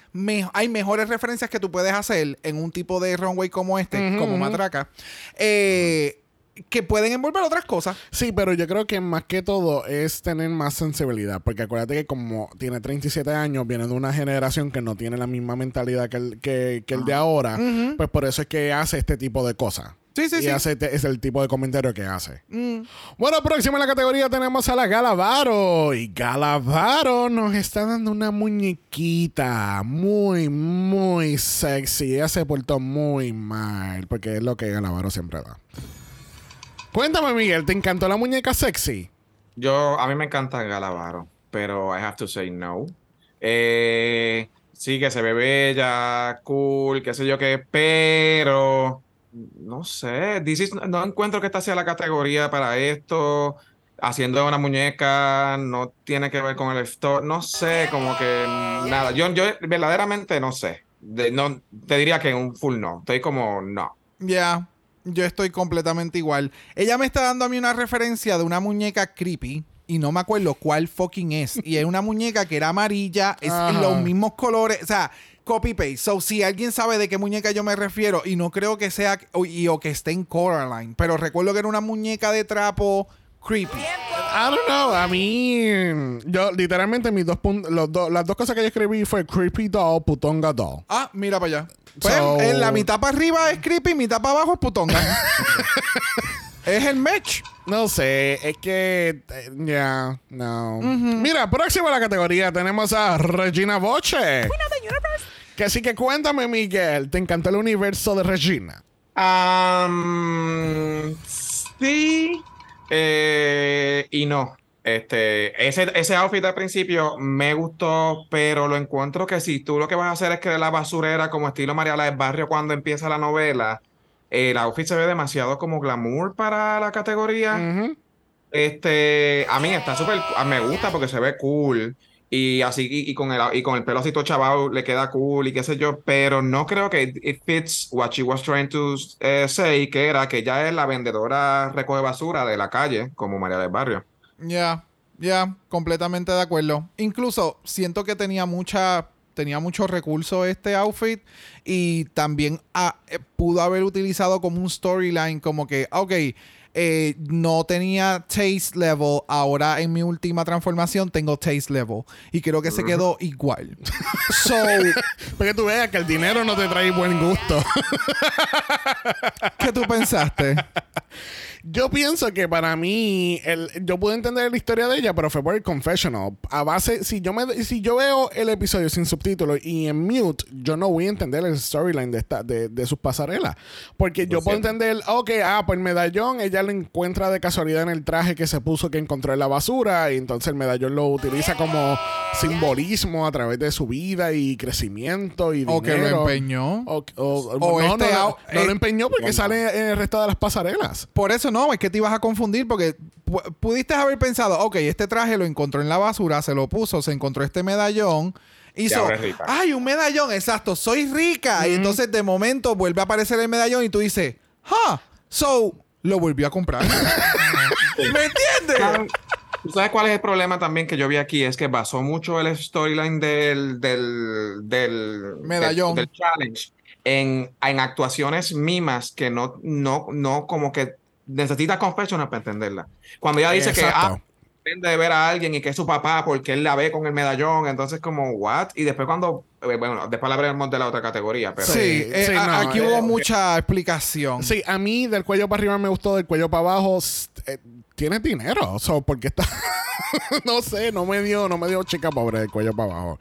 hay mejores referencias que tú puedes hacer en un tipo de runway como este, como Matraca, eh, que pueden envolver otras cosas. Sí, pero yo creo que más que todo es tener más sensibilidad, porque acuérdate que como tiene 37 años, viene de una generación que no tiene la misma mentalidad que el, que, el de ahora, pues por eso es que hace este tipo de cosas. Sí, sí, y Hace, es el tipo de comentario que hace. Mm. Bueno, próximo en la categoría tenemos a la Galavaro. Y Galavaro nos está dando una muñequita muy, muy sexy. Ella se portó muy mal, porque es lo que Galavaro siempre da. Cuéntame, Miguel, ¿te encantó la muñeca sexy? Yo, a mí me encanta Galavaro, pero I have to say no. Eh, sí, que se ve bella, cool, qué sé yo qué, pero no sé, no encuentro que esta sea la categoría para esto. Haciendo una muñeca no tiene que ver con el store, no sé, como que nada. Yo, yo verdaderamente no sé. no, te diría que un full no. Estoy como no. Ya, yo estoy completamente igual. Ella me está dando a mí una referencia de una muñeca creepy y no me acuerdo cuál fucking es. Y es una muñeca que era amarilla, es los mismos colores, o sea, copy-paste. So, si alguien sabe de qué muñeca yo me refiero, y no creo que sea, o, y, o que esté en Coraline, pero recuerdo que era una muñeca de trapo creepy. I don't know. A mí, yo literalmente mis dos los las dos cosas que yo escribí fue creepy doll, putonga doll. Ah, mira para allá. Pues, en la mitad para arriba es creepy, mitad para abajo es putonga. es el match. No sé, es que. Eh, ya, no. Mira, próximo a la categoría tenemos a Regina Boche. Que así que cuéntame, Miguel, ¿te encantó el universo de Regina? sí eh, y no. Este, ese, ese outfit al principio me gustó, pero lo encuentro que si tú lo que vas a hacer es que la basurera como estilo Mariala del Barrio cuando empieza la novela, el outfit se ve demasiado como glamour para la categoría. Este, a mí está súper, me gusta porque se ve cool Y así, y, con el, y con el pelo así todo chavado, le queda cool y qué sé yo, pero no creo que it fits what she was trying to eh, say, que era que ella es la vendedora recoge basura de la calle, como María del Barrio. Ya, ya, completamente de acuerdo. Incluso siento que tenía mucha tenía mucho recurso este outfit y también ah, eh, pudo haber utilizado como un storyline como que, ok, eh, no tenía taste level, ahora en mi última transformación tengo taste level. Y creo que se quedó igual. so, Porque tú veas que el dinero no te trae buen gusto. ¿qué tú pensaste? Yo pienso que para mí, el, yo pude entender la historia de ella, pero fue por el confessional. A base, si yo me si yo veo el episodio sin subtítulos y en mute, yo no voy a entender el storyline de esta, de, de sus pasarelas. Porque yo puedo entender, ok, ah, pues el medallón, ella lo encuentra de casualidad en el traje que se puso que encontró en la basura. Y entonces el medallón lo utiliza como simbolismo a través de su vida y crecimiento y dinero. O que lo empeñó. O, o- O no, este no, no eh, lo empeñó porque sale en el resto de las pasarelas. Por eso no, es que te ibas a confundir porque pu- pudiste haber pensado, ok, este traje lo encontró en la basura, se lo puso, se encontró este medallón. Hizo, ay, un medallón, exacto, soy rica. Y entonces de momento vuelve a aparecer el medallón y tú dices, ha, so, lo volvió a comprar. ¿Me entiendes? ¿Tú sabes cuál es el problema también que yo vi aquí? Es que basó mucho el storyline del, del, del Medallón. del, del challenge en, en actuaciones mimas que no, no, no como que necesita confessional para entenderla. Cuando ella dice que Exacto. ah, depende de ver a alguien y que es su papá porque él la ve con el medallón, entonces como, ¿what? Y después cuando, bueno, después hablaremos de la otra categoría, pero... Sí, eh, sí, a- no, aquí eh, hubo eh, mucha explicación. Sí, a mí del cuello para arriba me gustó, del cuello para abajo eh, tienes dinero, so, porque está no sé, no me dio, no me dio chica pobre del cuello para abajo.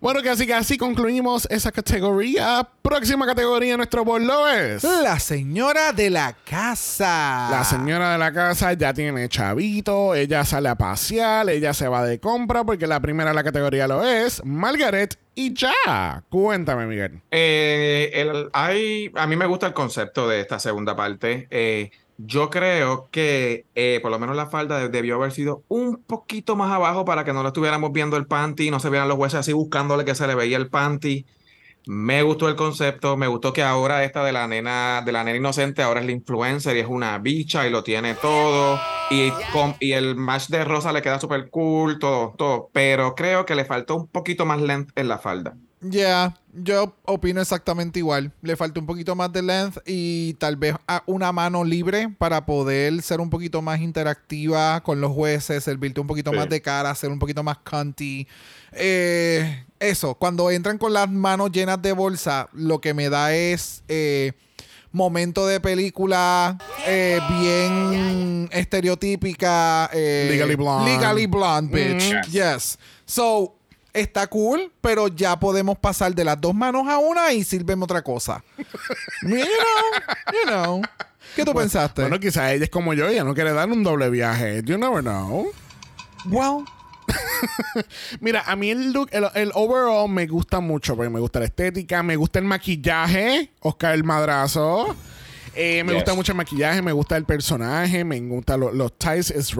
Bueno, que así que así concluimos esa categoría. Próxima categoría de nuestro bolo es La señora de la casa. la señora de la casa ya tiene chavito, ella sale a pasear, ella se va de compra porque la primera de la categoría lo es Margaret y ya. Cuéntame, Miguel. Eh, el- hay, a mí me gusta el concepto de esta segunda parte. Eh, yo creo que eh, por lo menos la falda de- debió haber sido un poquito más abajo para que no lo estuviéramos viendo el panty, no se vieran los huesos así buscándole que se le veía el panty. Me gustó el concepto, me gustó que ahora esta de la nena, de la nena inocente, ahora es la influencer y es una bicha y lo tiene todo. Y, con- y el match de rosa le queda súper cool, todo, todo. Pero creo que le faltó un poquito más length en la falda. Ya, yo opino exactamente igual. Le falta un poquito más de length y tal vez una mano libre para poder ser un poquito más interactiva con los jueces, servirte un poquito Sí. más de cara, ser un poquito más cunty. Eh, eso, cuando entran con las manos llenas de bolsa, lo que me da es eh, momento de película eh, bien estereotípica. eh, Legally Blonde. Legally Blonde, bitch. Mm. Yes. So, está cool, pero ya podemos pasar de las dos manos a una y sírveme otra cosa. you know, you know. ¿Qué tú pensaste? Bueno, quizás ella es como yo, ella no quiere dar un doble viaje. You never know. well, Mira, a mí el look, el, el overall me gusta mucho porque me gusta la estética, me gusta el maquillaje, Oscar el madrazo. Eh, me Yes. gusta mucho el maquillaje, me gusta el personaje, me gustan lo- los ties, es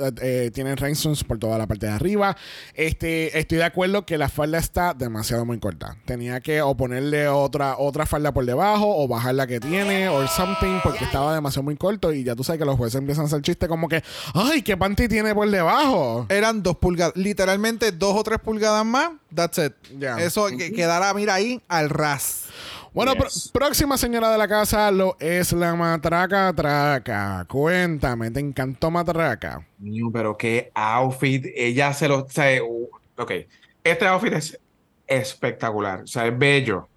eh, eh, tienen rhinestones por toda la parte de arriba. Este, estoy de acuerdo que la falda está demasiado muy corta. Tenía que o ponerle otra, otra falda por debajo o bajar la que tiene o something porque estaba demasiado muy corto y ya tú sabes que los jueces empiezan a hacer chistes como que, ay, ¿qué panty tiene por debajo? eran dos pulgadas, literalmente dos o tres pulgadas más. That's it. Eso que quedará, mira ahí, al ras. Bueno, Yes. próxima señora de la casa lo es la matraca traca. Cuéntame, ¿te encantó matraca? Pero qué outfit. Ella se lo. Uh, ok. Este outfit es espectacular. O sea, es bello.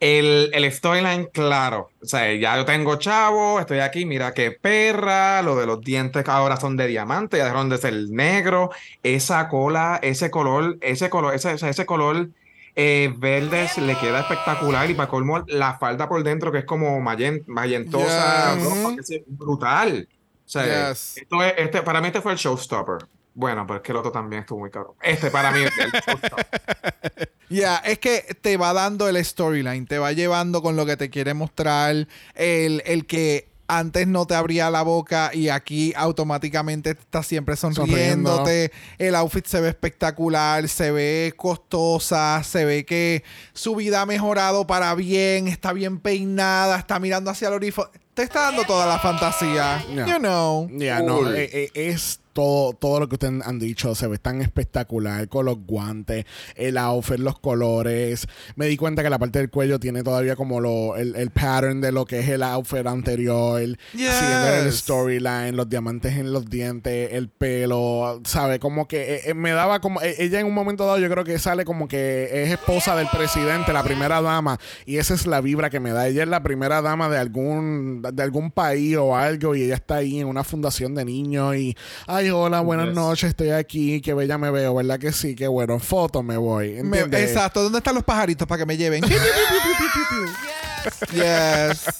El, el storyline, claro. O sea, ya yo tengo chavo, estoy aquí, mira qué perra. Lo de los dientes ahora son de diamante, ya dejaron de ser negro. Esa cola, ese color, ese color, ese, ese color eh, verde se le queda espectacular. Y para colmo, la falda por dentro, que es como mayen- mayentosa, Yes. roja, que es brutal. O sea, Yes. esto es, este, para mí este fue el showstopper. Bueno, pero es que el otro también estuvo muy caro. Este para mí es el showstopper. Ya, es que te va dando el storyline, te va llevando con lo que te quiere mostrar. El, el que antes no te abría la boca y aquí automáticamente estás siempre sonriéndote. El outfit se ve espectacular, se ve costosa, se ve que su vida ha mejorado para bien, está bien peinada, está mirando hacia el horizonte. Te está dando toda la fantasía. You know. Ya, no, eh, eh, es todo, todo lo que ustedes han dicho se ve tan espectacular con los guantes, el outfit, los colores. Me di cuenta que la parte del cuello tiene todavía como lo, el, el pattern de lo que es el outfit anterior, siguiendo el storyline, los diamantes en los dientes, el pelo, ¿sabe? Como que eh, eh, me daba como. Eh, ella en un momento dado, yo creo que sale como que es esposa del presidente, la primera dama, y esa es la vibra que me da. Ella es la primera dama de algún, de algún país o algo, y ella está ahí en una fundación de niños y hola, buenas noches, estoy aquí, qué bella me veo, ¿verdad que sí? Qué bueno, foto me voy. exacto, ¿dónde están los pajaritos para que me lleven? yes.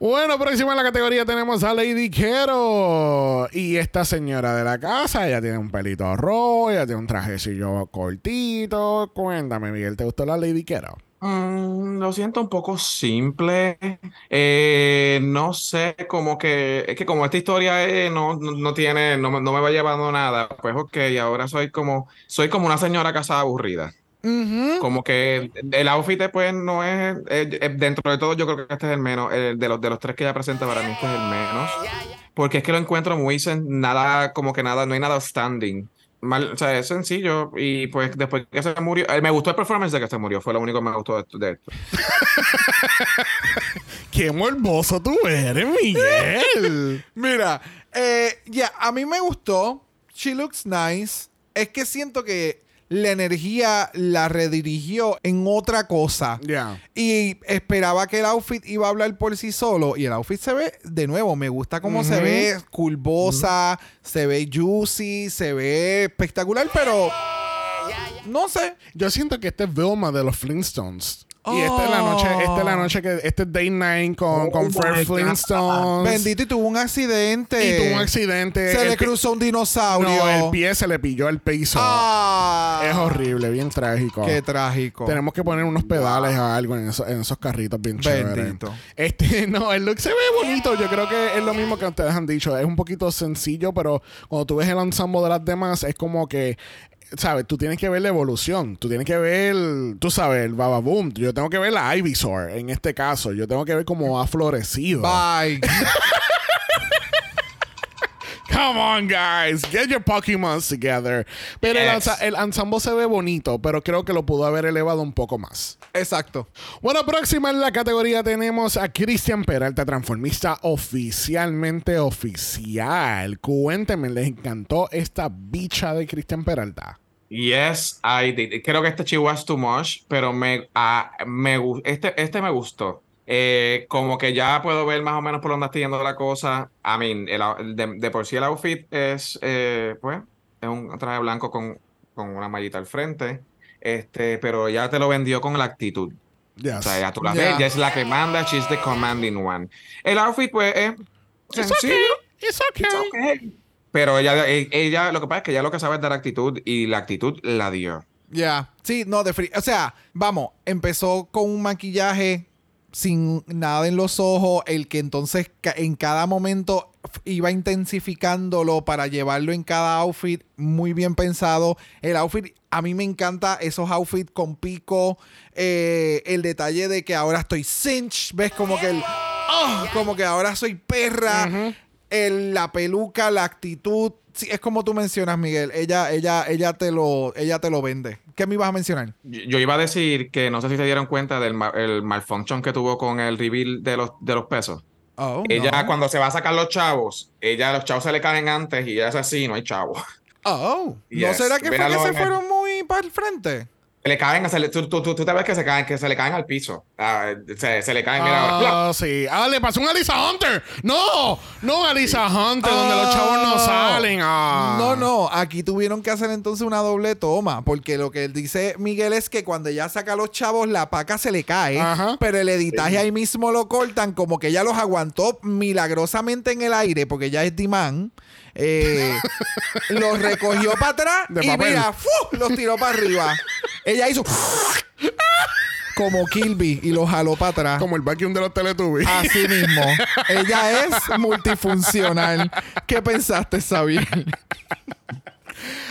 Bueno, próxima en la categoría tenemos a Lady Quero. Y esta señora de la casa, ella tiene un pelito rojo, ella tiene un trajecillo cortito. Cuéntame, Miguel, ¿te gustó la Lady Quero? Mm, lo siento un poco simple. Eh, no sé, como que es que como esta historia eh, no, no, tiene, no, me va llevando nada, pues ok, ahora soy como, soy como una señora casada aburrida. Como que el outfit pues no es, dentro de todo yo creo que este es el menos, de los de los tres que ella presenta para mí este es el menos, porque es que lo encuentro muy nada, como que nada, no hay nada standing o sea, es sencillo. Y pues después que se murió, eh, me gustó el performance de que se murió, fue lo único que me gustó de esto. Qué morboso tú eres, Miguel. Mira, eh, ya, a mí me gustó. She looks nice. Es que siento que la energía la redirigió en otra cosa. Y esperaba que el outfit iba a hablar por sí solo. Y el outfit se ve, de nuevo, me gusta cómo se ve curvosa, se ve juicy, se ve espectacular, pero no sé. Yo siento que este es Vilma de los Flintstones. Y esta es la noche, esta es la noche que este es Day Nine con, oh con Fred Flintstones. Bendito, y tuvo un accidente. Y tuvo un accidente. Se le cruzó un dinosaurio. No, el pie se le pilló el piso. Ah. Es horrible, bien trágico. Qué trágico. Tenemos que poner unos pedales o algo en, en esos carritos bien chéveres. Bendito. Este, no, el look se ve bonito. Yo creo que es lo mismo que ustedes han dicho. Es un poquito sencillo, pero cuando tú ves el ensamble de las demás, es como que ¿sabes? Tú tienes que ver la evolución. Tú tienes que ver, tú sabes, el Bababoom. Yo tengo que ver la Ivysaur en este caso. Yo tengo que ver cómo ha florecido. Bye. Come on, guys. Get your Pokémon together. Pero el, el, ensamble se ve bonito, pero creo que lo pudo haber elevado un poco más. Exacto. Bueno, próxima en la categoría tenemos a Cristian Peralta, transformista oficialmente oficial. Cuénteme, ¿les encantó esta bicha de Cristian Peralta? Yes, I did. Creo que este chihuahua es too much, pero me, uh, me este, este me gustó. Eh, como que ya puedo ver más o menos por dónde está yendo la cosa. I mean, de, por sí el outfit es, eh, pues, es un traje blanco con, con una mallita al frente. Este, pero ya te lo vendió con la actitud. O sea, ya tú la ves, ya es la que manda, she's the commanding one. El outfit, pues, es sencillo. It's okay. Pero ella, e, ella, lo que pasa es que ella lo que sabe es dar actitud y la actitud la dio. Ya, sí, no, de free. O sea, vamos, empezó con un maquillaje sin nada en los ojos, el que entonces en cada momento iba intensificándolo para llevarlo en cada outfit, muy bien pensado. El outfit, a mí me encanta esos outfits con pico, eh, el detalle de que ahora estoy cinch, ves como que el... Oh, como que ahora soy perra. el, la peluca, la actitud, sí, es como tú mencionas, Miguel. Ella, ella, ella te lo, ella te lo vende. ¿Qué me ibas a mencionar? Yo, iba a decir que no sé si se dieron cuenta del el malfunction que tuvo con el reveal de los, de los pesos. Oh, ella, cuando se va a sacar los chavos, ella, los chavos se le caen antes y ella es así, no hay chavos. Oh, ¿no será que fue que se fueron muy para el frente? Se le caen, se le, tú, tú, tú, te ves que se caen, que se le caen al piso. Ah, se, se, le caen, mira. Ah, sí. Ah, le pasó un Alisa Hunter. No, no Alisa Hunter, donde los chavos no ah. salen. Ah. No, no. Aquí tuvieron que hacer entonces una doble toma. Porque lo que dice Miguel es que cuando ella saca a los chavos, la paca se le cae. Pero el editaje ahí mismo lo cortan, como que ella los aguantó milagrosamente en el aire, porque ya es Dimán. Eh, los recogió para atrás y mira, los tiró para arriba. Ella hizo. como Kilby y lo jaló para atrás. Como el vacuum de los Teletubbies. Así mismo. Ella es multifuncional. ¿Qué pensaste, Xavier?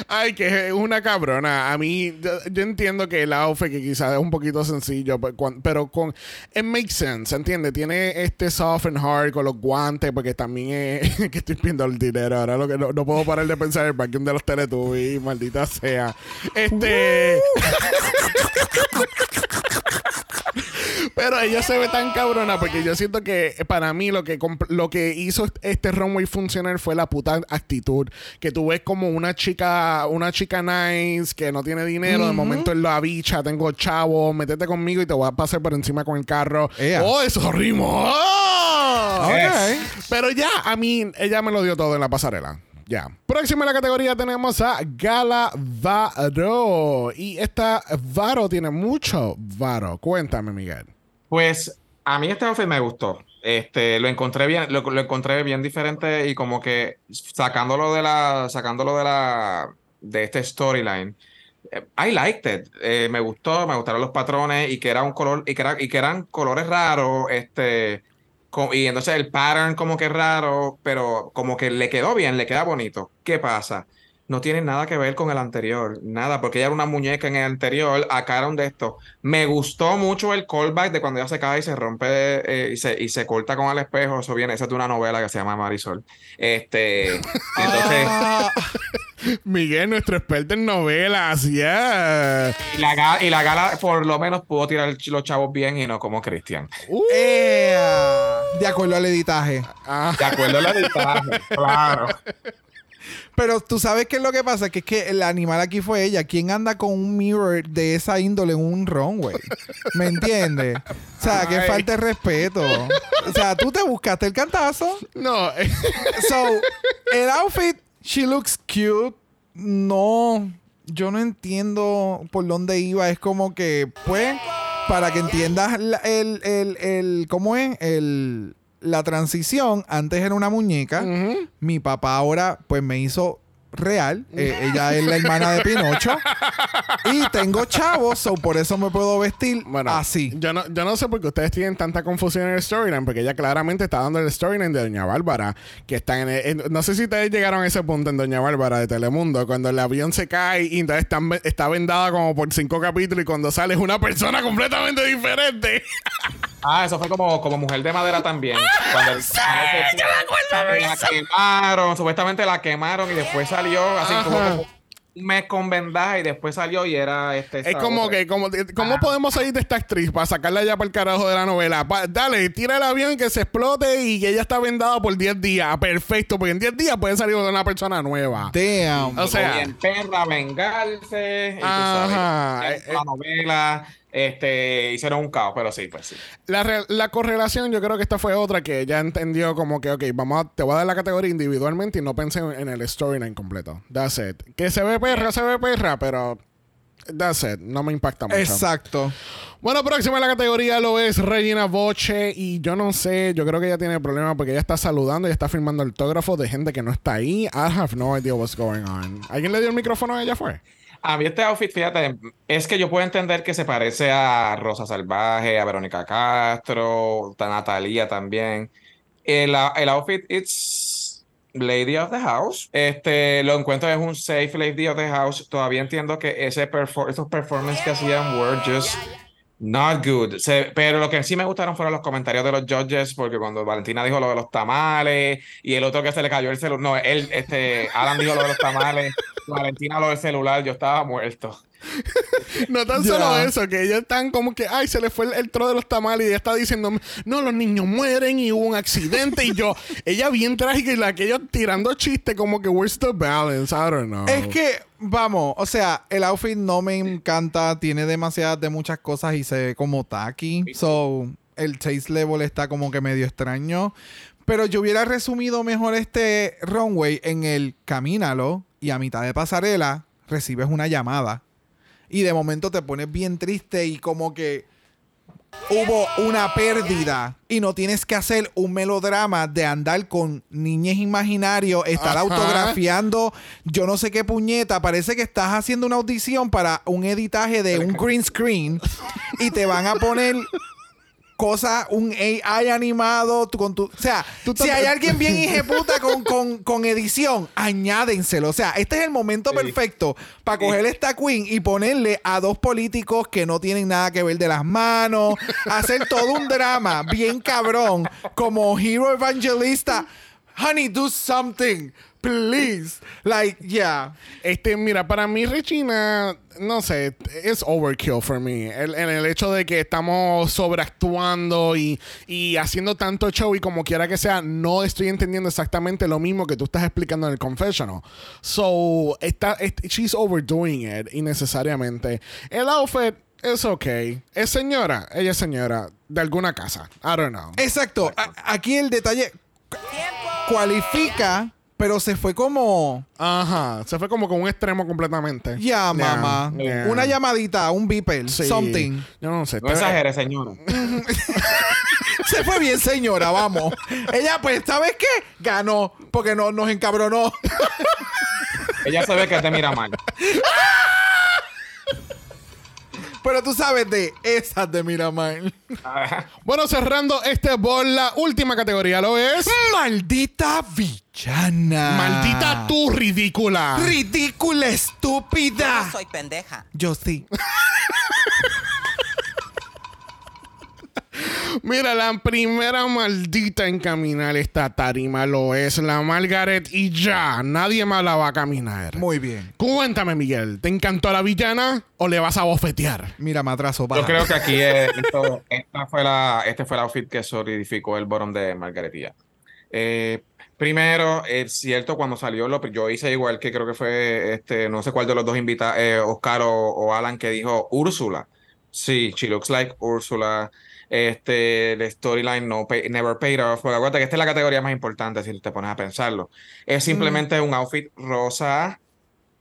Ay, que es una cabrona. A mí, yo, yo entiendo que el outfit que quizás es un poquito sencillo, pero, cuan- pero con. It makes sense, ¿entiendes? Tiene este soft and hard con los guantes, porque también es. que estoy viendo el dinero. Ahora lo que no, no puedo parar de pensar en el vacuum de los Teletubbies, maldita sea. Este. Pero ella se ve tan cabrona porque yo siento que eh, para mí lo que comp- lo que hizo este runway funcionar fue la puta actitud. Que tú ves como una chica, una chica nice que no tiene dinero, de momento en la bicha, tengo chavo, métete conmigo y te voy a pasar por encima con el carro. Ea. ¡Oh, eso rimó! ¡Oh! Ok. Pero ya, a mí, ella me lo dio todo en la pasarela. Ya. Próxima en la categoría tenemos a Gala Varo. Y esta Varo tiene mucho Varo. Cuéntame, Miguel. Pues a mí este outfit me gustó. Este, lo encontré bien, lo, encontré bien diferente y como que sacándolo de la, sacándolo de la, de este storyline. eh, I liked it. Eh, me gustó, me gustaron los patrones y que era un color, y que, era, y que eran colores raros, este, y entonces el pattern como que raro, pero como que le quedó bien, le queda bonito. ¿Qué pasa? No tiene nada que ver con el anterior, nada, porque ella era una muñeca en el anterior, acá era un de estos. Me gustó mucho el callback de cuando ella se cae y se rompe eh, y, se, y se corta con el espejo. Eso viene, esa es de una novela que se llama Marisol. Este, entonces, Ah, Miguel, nuestro experto en novelas, yeah. y la, y la gala por lo menos pudo tirar los chavos bien y no como Cristian. Uh, ea. De acuerdo al editaje. ah, De acuerdo a la editaje, claro. Pero tú sabes qué es lo que pasa, que es que el animal aquí fue ella. ¿Quién anda con un mirror de esa índole en un runway? ¿Me entiendes? O sea, que falta de respeto. O sea, tú te buscaste el cantazo. no, So, el outfit, she looks cute. No, yo no entiendo por dónde iba. Es como que, pues, para que entiendas la- el, el, el, ¿cómo es? El, la transición. Antes era una muñeca. Mi papá ahora, pues, me hizo real. Eh, ella es la hermana de Pinocho. y tengo chavos, so por eso me puedo vestir Bueno, así. Yo no, yo no sé por qué ustedes tienen tanta confusión en el storyline, porque ella claramente está dando el storyline de Doña Bárbara, que está en, el- en- No sé si ustedes llegaron a ese punto en Doña Bárbara de Telemundo, cuando el avión se cae y entonces están- está vendada como por cinco capítulos y cuando sale es una persona completamente diferente. Ah, eso fue como, como mujer de madera también. Cuando el- la quemaron, supuestamente la quemaron y después salió así como, Ajá. como un mes con vendaje y después salió y era este. Es como que, como, ¿cómo podemos salir de esta actriz para sacarla ya para el carajo de la novela? Pa- dale, tira el avión y que se explote y que ella está vendada por 10 días. Perfecto, porque en 10 días puede salir una persona nueva. Damn. O sea- bien perra, vengarse. Y tú Ajá. sabes, Eh, la novela, este, hicieron un caos, pero sí, pues sí. La, la correlación, yo creo que esta fue otra que ella entendió como que, ok, vamos a, te voy a dar la categoría individualmente y no pensé en, en el storyline completo. That's it. Que se ve perra, se ve perra, pero that's it. No me impacta mucho. Exacto. Bueno, próxima en la categoría lo es Regina Boche y yo no sé, yo creo que ella tiene problemas porque ella está saludando y está firmando autógrafos de gente que no está ahí. I have no idea what's going on. ¿Alguien le dio el micrófono a ella fue? A mí este outfit, fíjate, es que yo puedo entender que se parece a Rosa Salvaje, a Verónica Castro, a Natalia también. El, el outfit, it's Lady of the House. Este, lo encuentro es un safe Lady of the House. Todavía entiendo que ese perfor esos performances que hacían were just not good. Se- pero lo que sí me gustaron fueron los comentarios de los judges, porque cuando Valentina dijo lo de los tamales y el otro que se le cayó el celular, no, él, este, Adam dijo lo de los tamales, Valentina lo del celular, yo estaba muerto. No tan solo eso, que ellos están como que, ay, se le fue el, el tro de los tamales y ella está diciendo, no, los niños mueren y hubo un accidente y yo, ella bien trágica y la que ellos tirando chiste como que, where's the balance? I don't know. Es que, vamos, o sea, el outfit no me encanta, tiene demasiadas de muchas cosas y se ve como tacky. So, el taste level está como que medio extraño. Pero yo hubiera resumido mejor este runway en el camínalo y a mitad de pasarela recibes una llamada. Y de momento te pones bien triste y como que hubo una pérdida y no tienes que hacer un melodrama de andar con niñez imaginario, estar Ajá. autografiando yo no sé qué puñeta. Parece que estás haciendo una audición para un editaje de un green screen y te van a poner cosas, un AI animado tú con tu... O sea, si hay alguien bien hijeputa con, con, con edición, añádenselo. O sea, este es el momento perfecto para coger esta queen y ponerle a dos políticos que no tienen nada que ver de las manos, hacer todo un drama bien cabrón, como Hero Evangelista. Honey, do something, please. Like, yeah. Este, mira, para mí Regina, no sé, es overkill for me. El, en el hecho de que estamos sobreactuando y, y haciendo tanto show y como quiera que sea, no estoy entendiendo exactamente lo mismo que tú estás explicando en el confessional. So, está, est- she's overdoing it innecesariamente. El outfit es ok. Es señora, ella es señora de alguna casa. I don't know. Exacto. A- aquí el detalle cualifica, pero se fue como. Ajá, se fue como con un extremo completamente. Ya, mamá. yeah. Una llamadita, un beeper, Sí. something. Yo no sé. No exagere, señora. Se fue bien, señora, vamos. Ella, pues, ¿sabes qué? Ganó, porque no, nos encabronó. Ella se ve que te mira mal. Pero tú sabes de esas de Miramar. Bueno, cerrando este bol, la última categoría lo es. Maldita villana. Maldita tú, ridícula. Ridícula, Yo estúpida. no soy pendeja. Yo sí. Mira, la primera maldita en caminar esta tarima lo es la Margaret y ya. Nadie más la va a caminar. Muy bien. Cuéntame, Miguel, ¿te encantó la villana o le vas a bofetear? Mira, me atraso. baja. Yo creo que aquí eh, esto- esta fue la, este fue el outfit que solidificó el bottom de Margaretilla. Eh, primero, es cierto, cuando salió, lo, yo hice igual que creo que fue, este, no sé cuál de los dos invitados, Oscar o, o Alan, que dijo Úrsula. Sí, she looks like Úrsula. Este, el storyline no pay- never paid off. Porque acuérdate que esta es la categoría más importante si te pones a pensarlo. Es simplemente un outfit rosa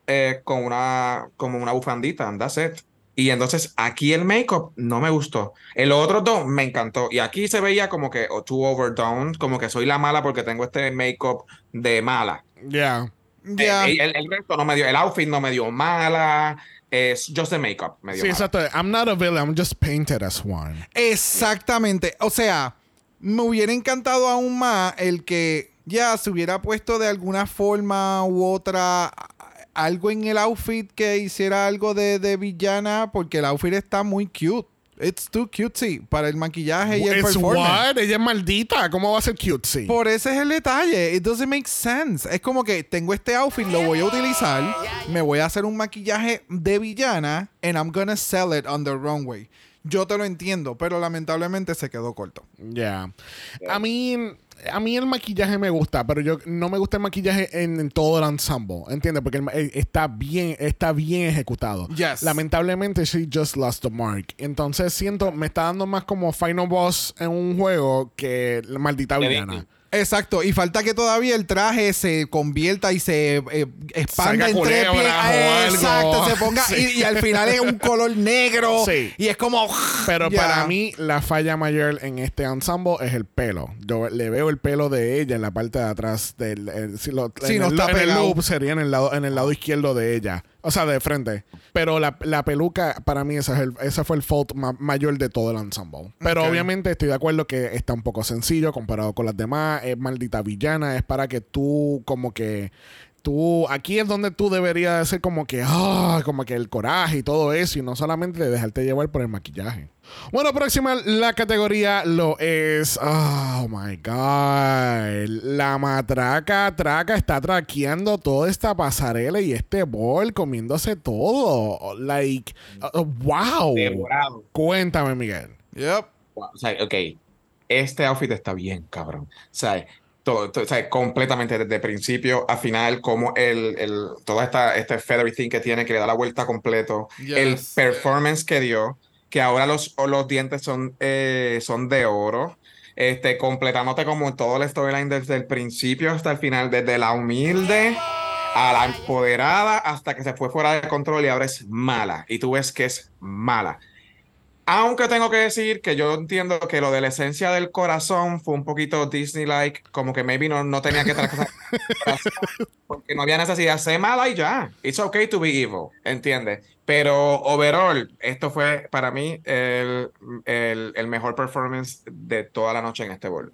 eh, con una, como una bufandita, and that's it. Y entonces aquí el make-up no me gustó. El otro dos me encantó. Y aquí se veía como que oh, too overdone, como que soy la mala porque tengo este make-up de mala. Ya. Ya. Eh, el, el resto no me dio, el outfit no me dio mala. Es just the make-up. Me dio Sí, exacto. I'm not a villain, I'm just painted as one. Exactamente. O sea, me hubiera encantado aún más el que ya se hubiera puesto de alguna forma u otra algo en el outfit que hiciera algo de, de villana, porque el outfit está muy cute. It's too cutesy para el maquillaje y el It's performance. what? Ella es maldita. ¿Cómo va a ser cutesy? Por ese es el detalle. It doesn't make sense. Es como que tengo este outfit, lo voy a utilizar, me voy a hacer un maquillaje de villana, and I'm gonna sell it on the runway. Yo te lo entiendo, pero lamentablemente se quedó corto. Ya. A mí, a mí el maquillaje me gusta, pero yo no me gusta el maquillaje en, en todo el ensemble, ¿entiendes? Porque el eh, está bien, está bien ejecutado. Yes. Lamentablemente, she just lost the mark. Entonces siento, me está dando más como final boss en un juego que la maldita villana. Exacto, y falta que todavía el traje se convierta y se eh, expanda en tres pies. Exacto, se ponga Sí. y, y al final es un color negro Sí. y es como Pero para mí, la falla mayor en este ensemble es el pelo. Yo le veo el pelo de ella en la parte de atrás del. el- si lo- Sí, en no el, está en el pegado. loop sería en el lado, en el lado izquierdo de ella. O sea, de frente. Pero la, la peluca, para mí, ese, es el, ese fue el fault ma- mayor de todo el ensemble. Pero obviamente estoy de acuerdo que está un poco sencillo comparado con las demás. Es maldita villana. Es para que tú, como que. Tú, aquí es donde tú deberías de ser como que, ah, como que el coraje y todo eso, y no solamente de dejarte llevar por el maquillaje. Bueno, próxima, la categoría lo es. Oh my God. La matraca traca está traqueando toda esta pasarela y este bol comiéndose todo. Like, uh, wow. Devorado. Cuéntame, Miguel. Yep. Wow, O sea, ok, este outfit está bien, cabrón. O sea, todo, todo- o sea, completamente desde principio a final, como el, el, toda esta este feathery thing que tiene, que le da la vuelta completo, el Yes. performance que dio, que ahora los, los dientes son, eh, son de oro, este, completándote como todo el storyline desde el principio hasta el final, desde la humilde a la empoderada hasta que se fue fuera de control y ahora es mala. Y tú ves que es mala. Aunque tengo que decir que yo entiendo que lo de la esencia del corazón fue un poquito Disney-like, como que maybe no, no tenía que tratar porque no había necesidad. Sé mala y ya. It's okay to be evil, ¿entiendes? Pero overall, esto fue para mí el, el, el mejor performance de toda la noche en este bol.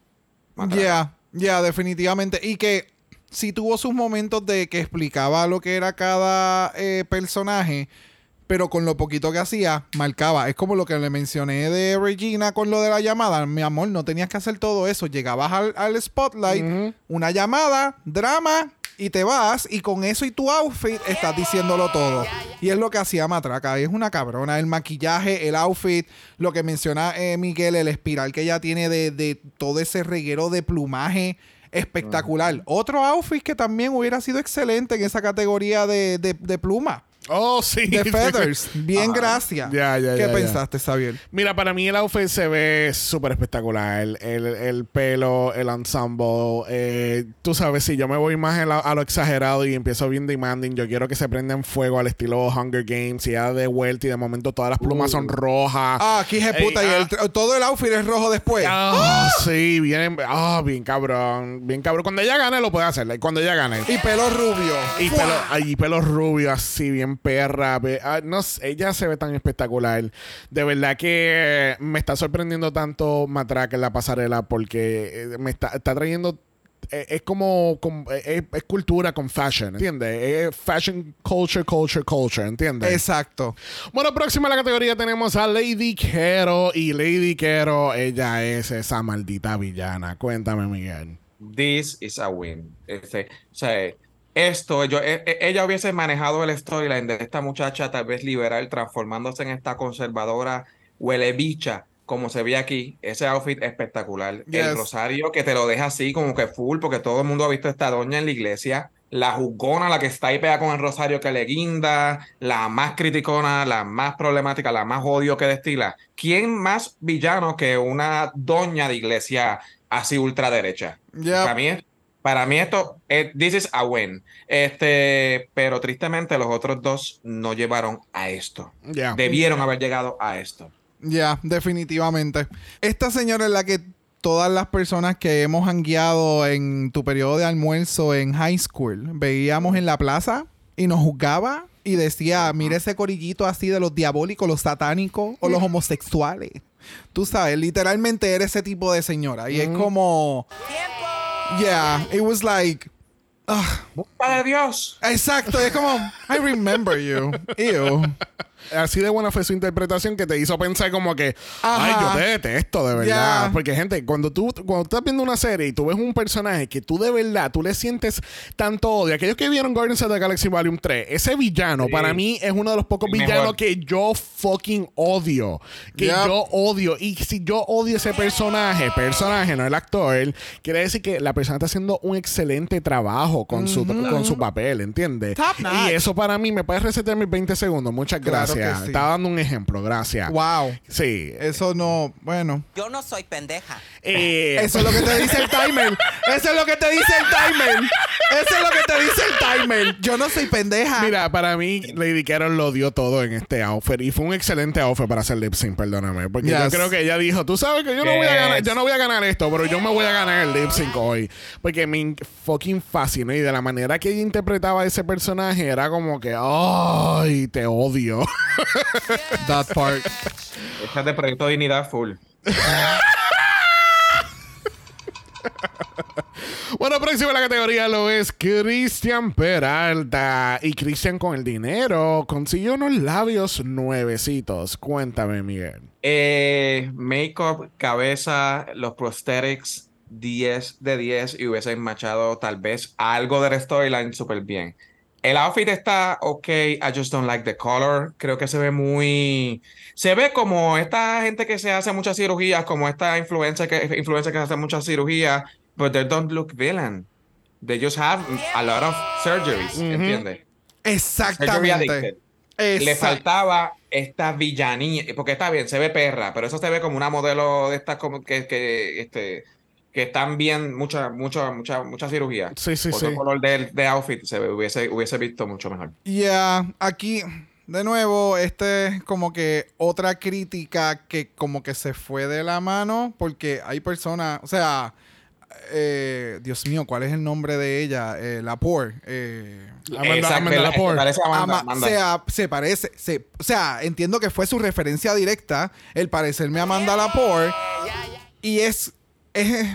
Ya, ya, definitivamente. Y que sí tuvo sus momentos de que explicaba lo que era cada eh, personaje pero con lo poquito que hacía, marcaba. Es como lo que le mencioné de Regina con lo de la llamada. Mi amor, no tenías que hacer todo eso. Llegabas al, spotlight, una llamada, drama, y te vas. Y con eso y tu outfit estás diciéndolo todo. Y es lo que hacía Matraca. Es una cabrona. El maquillaje, el outfit, lo que menciona eh, Miguel, el espiral que ella tiene de, todo ese reguero de plumaje espectacular. Otro outfit que también hubiera sido excelente en esa categoría de, de pluma. Oh, sí. The Feathers. Bien, gracias. Ya, ya, ¿Qué pensaste, Xavier? Mira, para mí el outfit se ve súper espectacular. El, pelo, el ensemble. Eh, tú sabes, si yo me voy más a, lo exagerado y empiezo bien demanding, yo quiero que se prenda en fuego al estilo Hunger Games y ya de vuelta y de momento todas las plumas son uh. rojas. Ah, aquí es puta. y ah. todo el outfit es rojo después. Ah, sí, bien, ah, bien cabrón. Bien cabrón. Cuando ella gane, lo puede hacer. Cuando ella gane. Y pelo rubio. Y pelo, y pelo rubio, así, bien perra. Ah, no ella se ve tan espectacular. De verdad que me está sorprendiendo tanto Matraca en la pasarela porque eh, me está, trayendo eh, es como, eh, es, cultura con fashion, ¿entiendes? Es fashion, culture, culture, culture, ¿entiendes? Exacto. Bueno, próxima a la categoría tenemos a Lady Kero y Lady Kero, ella es esa maldita villana. Cuéntame, Miguel. This is a win. Este, o sea, esto, yo, e, e, ella hubiese manejado el storyline de esta muchacha tal vez liberal transformándose en esta conservadora huele bicha como se ve aquí, ese outfit espectacular. El rosario que te lo deja así como que full, porque todo el mundo ha visto a esta doña en la iglesia. La jugona, la que está ahí pegada con el rosario que le guinda, la más criticona, la más problemática, la más odio que destila. ¿Quién más villano que una doña de iglesia así ultraderecha? Para mí es para mí esto, eh, this is a win. Este, pero tristemente los otros dos no llevaron a esto. Debieron haber llegado a esto. Ya, definitivamente. Esta señora es la que todas las personas que hemos hangueado en tu periodo de almuerzo en high school veíamos en la plaza y nos juzgaba y decía, mire ese corillito así de los diabólicos, los satánicos o los homosexuales. Tú sabes, literalmente eres ese tipo de señora. Y es como... Yeah, it was like. Ugh. de Dios. Exacto, es como, I remember you. Ew así de buena fue su interpretación que te hizo pensar como que, ay, yo te detesto, de verdad. Porque, gente, cuando tú, cuando estás viendo una serie y tú ves un personaje que tú de verdad, tú le sientes tanto odio. Aquellos que vieron Guardians of the Galaxy Volume 3, ese villano para mí es uno de los pocos villanos que yo fucking odio. Que yo odio. Y si yo odio ese personaje, personaje, no el actor, quiere decir que la persona está haciendo un excelente trabajo con, su, con su papel, ¿entiendes? y eso para mí me puede resetear mis 20 segundos. Muchas gracias. Estaba dando un ejemplo, gracias. Wow. Sí. Eso no, bueno. Yo no soy pendeja. Eh, eso es lo que te dice el timer. Eso es lo que te dice el timer. Eso es lo que te dice el timer. Yo no soy pendeja. Mira, para mí, Lady Carol lo dio todo en este outfit. Y fue un excelente outfit para hacer lip sync, perdóname. Porque yo creo que ella dijo, tú sabes que yo no voy a ganar, yo no voy a ganar esto, pero yo me voy a ganar el lip sync hoy. Porque me fucking fascinó. Y de la manera que ella interpretaba ese personaje, era como que, ay, te odio. That part. Esta de Proyecto Dignidad full. bueno, próximo a la categoría lo es Cristian Peralta. Y Cristian con el dinero consiguió unos labios nuevecitos. Cuéntame, Miguel. Eh, Makeup, cabeza, los prosthetics, 10 de 10 y hubiesen machado tal vez algo del storyline súper bien. El outfit está ok, I just don't like the color. Creo que se ve muy. Se ve como esta gente que se hace muchas cirugías, como esta influencia que, influencia que hace muchas cirugías, but they don't look villain. They just have a lot of surgeries, ¿entiendes? Exactamente. Le faltaba esta villanía, porque está bien, se ve perra, pero eso se ve como una modelo de estas como que, que este, que están bien, mucha, mucha, mucha, mucha cirugía. Sí, sí, Otro color de, de, outfit se hubiese, hubiese visto mucho mejor. Ya, aquí de nuevo, este es como que otra crítica que como que se fue de la mano porque hay personas, o sea, eh, Dios mío, ¿cuál es el nombre de ella? Eh, la Por. Eh, Amanda, Exacto, Amanda la- Lepore. parece Amanda- Ama- Amanda. Se, parece, se- o sea, entiendo que fue su referencia directa, el parecerme a Amanda Lepore, y es, es,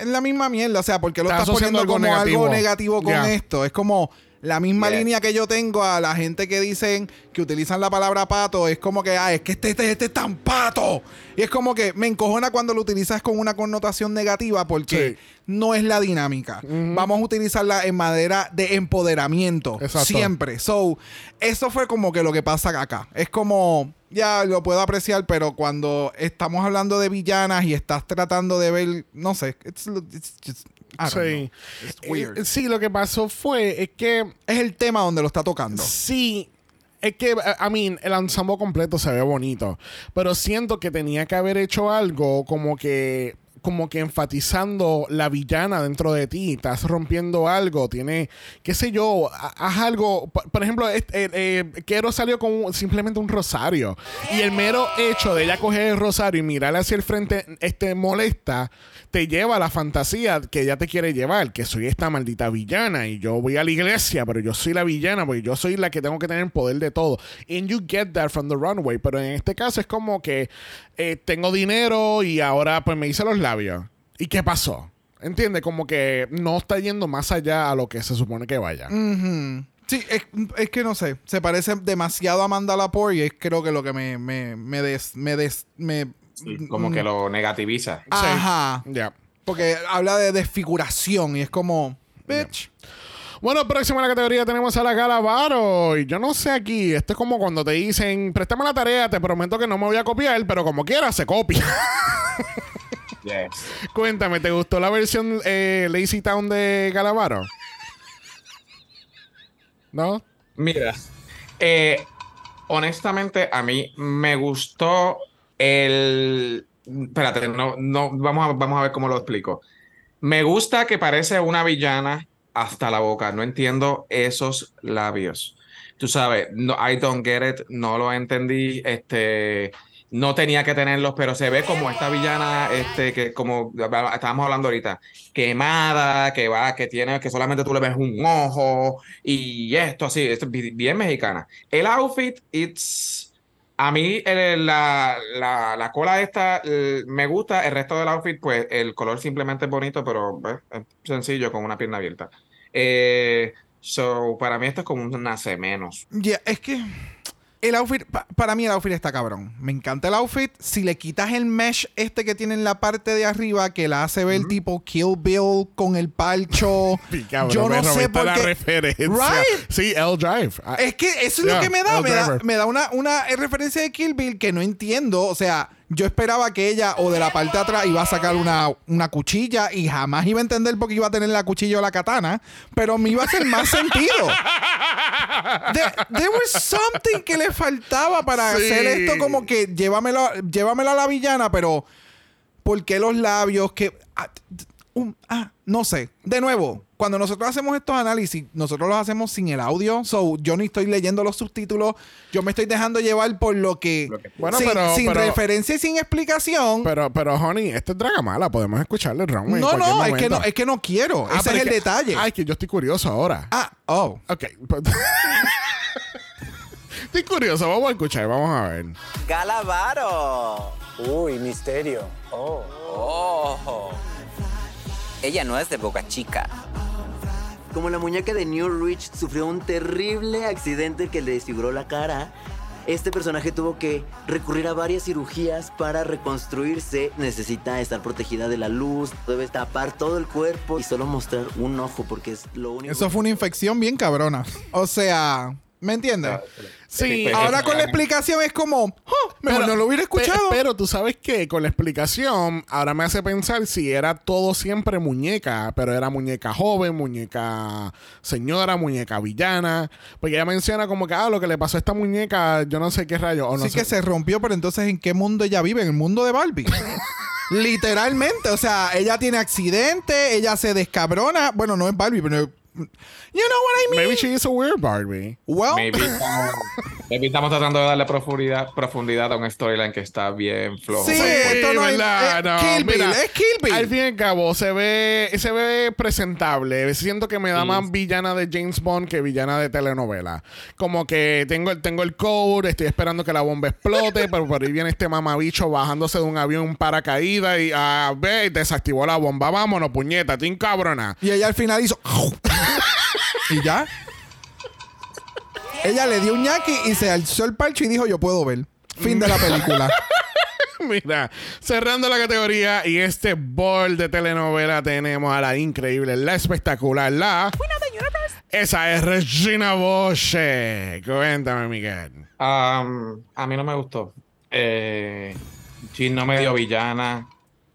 es la misma mierda, o sea, porque lo Estás estás poniendo asociando como algo algo negativo. negativo con esto, es como la misma Yeah. línea que yo tengo a la gente que dicen que utilizan la palabra pato, es como que, ah, es que este, este, este es tan pato, y es como que me encojona cuando lo utilizas con una connotación negativa porque Sí. no es la dinámica. Vamos a utilizarla en madera de empoderamiento. Exacto. Siempre. So, eso fue como que lo que pasa acá. Es como, ya lo puedo apreciar, pero cuando estamos hablando de villanas y estás tratando de ver, no sé, it's, it's just, Sí. It's weird. Eh, sí, lo que pasó fue es que es el tema donde lo está tocando. Sí. Es que, I mean, el ensamble completo se ve bonito. Pero siento que tenía que haber hecho algo como que. Como que enfatizando la villana dentro de ti. Estás rompiendo algo. Tiene. Qué sé yo. ha- Haz algo. Por, ejemplo, eh, eh, Quero salió con un- simplemente un rosario. Y el mero hecho de ella coger el rosario y mirar hacia el frente, este molesta, te lleva la fantasía que ella te quiere llevar. Que soy esta maldita villana. Y yo voy a la iglesia, pero yo soy la villana. Porque yo soy la que tengo que tener poder de todo. And you get that from the runway. Pero en este caso es como que eh, tengo dinero y ahora pues me hice los labios. ¿Y qué pasó? ¿Entiendes? Como que no está yendo más allá a lo que se supone que vaya. Sí, es, es que no sé. Se parece demasiado a Amanda y es creo que lo que me, me, me des, me, Sí, como que lo negativiza. Sí. Ajá. Ya. Porque habla de desfiguración y es como, bitch. Bueno, próximo en la categoría tenemos a la Galavaro. Y yo no sé aquí, esto es como cuando te dicen, préstame la tarea, te prometo que no me voy a copiar, pero como quiera se copia. Yes. Cuéntame, ¿te gustó la versión eh, Lazy Town de Galavaro? ¿No? Mira, eh, honestamente a mí me gustó el... Espérate, no, no, vamos a, vamos a ver cómo lo explico. Me gusta que parece una villana hasta la boca. No entiendo esos labios. Tú sabes, no, I don't get it, no lo entendí. Este, no tenía que tenerlos, pero se ve como esta villana, este, que como estábamos hablando ahorita, quemada, que va, que tiene, que solamente tú le ves un ojo y esto así, esto es bi- bien mexicana. El outfit, it's a mí la, la, la cola esta me gusta, el resto del outfit, pues el color simplemente es bonito, pero pues, es sencillo con una pierna abierta. Eh, so, para mí esto es como un nace menos. Ya, es que el outfit, pa- para mí el outfit está cabrón. Me encanta el outfit. Si le quitas el mesh este que tiene en la parte de arriba, que la hace ver tipo Kill Bill con el palcho. Yo no sé por qué. referencia. Right. Sí, L Drive. Ah, Es que eso es Yeah, lo que me da. me da una, una referencia de Kill Bill que no entiendo. O sea, yo esperaba que ella o de la parte de atrás iba a sacar una, una cuchilla y jamás iba a entender por qué iba a tener la cuchilla o la katana, pero me iba a hacer más sentido. There, there was something que le faltaba para Sí. hacer esto como que llévamelo, llévamelo a la villana, pero ¿por qué los labios? que ah, un- ah, no sé. De nuevo, cuando nosotros hacemos estos análisis, nosotros los hacemos sin el audio. So, yo ni estoy leyendo los subtítulos. Yo me estoy dejando llevar por lo que. Lo que- Bueno, sin, pero- sin pero- referencia y sin explicación. Pero, pero, honey, este es Dragamala. Podemos escucharle el en no, no, es que no, es que no quiero. Ah, Ese es el que- detalle. Ay, que yo estoy curioso ahora. ah, oh. Ok. pues- estoy curioso. Vamos a escuchar. Vamos a ver. Galavaro. Uy, misterio. Oh. Ojo. Ella no es de Boca Chica. Como la muñeca de New Rich sufrió un terrible accidente que le desfiguró la cara, este personaje tuvo que recurrir a varias cirugías para reconstruirse. Necesita estar protegida de la luz, debe tapar todo el cuerpo y solo mostrar un ojo porque es lo único. Eso fue una infección bien cabrona. O sea, ¿me entiendes? Sí, Ahora con la explicación es como, "Oh, mejor no lo hubiera escuchado. pe- Pero tú sabes que con la explicación, ahora me hace pensar si era todo siempre muñeca, pero era muñeca joven, muñeca señora, muñeca villana. Porque ella menciona como que, ah, lo que le pasó a esta muñeca, yo no sé qué rayo. O no sí sé. que se rompió, pero entonces ¿en qué mundo ella vive? En el mundo de Barbie. Literalmente, o sea, ella tiene accidente, ella se descabrona. Bueno, no es Barbie, pero you know what I mean. Maybe she is a weird Barbie. well, Maybe como, Estamos tratando de darle profundidad, profundidad a un storyline que está bien flojo. Sí, esto no es, es No, Kill Bill, mira, es Kill Bill. Al fin y al cabo, se ve, se ve presentable. Siento que me da más villana de James Bond que villana de telenovela. Como que tengo, el- tengo el code, estoy esperando que la bomba explote, pero por ahí viene este mamabicho bajándose de un avión paracaídas y a ver, desactivó la bomba. Vámonos, puñeta, tin cabrona. Y ella al final hizo. y ya. Ella le dio un ñaki y se alzó el parche y dijo: Yo puedo ver. Fin de la película. Mira, cerrando la categoría y este bol de telenovela tenemos a la increíble, la espectacular, la... Esa es Regina Boche. Cuéntame, Miguel. Um, a mí no me gustó. Eh, Jean no me dio villana.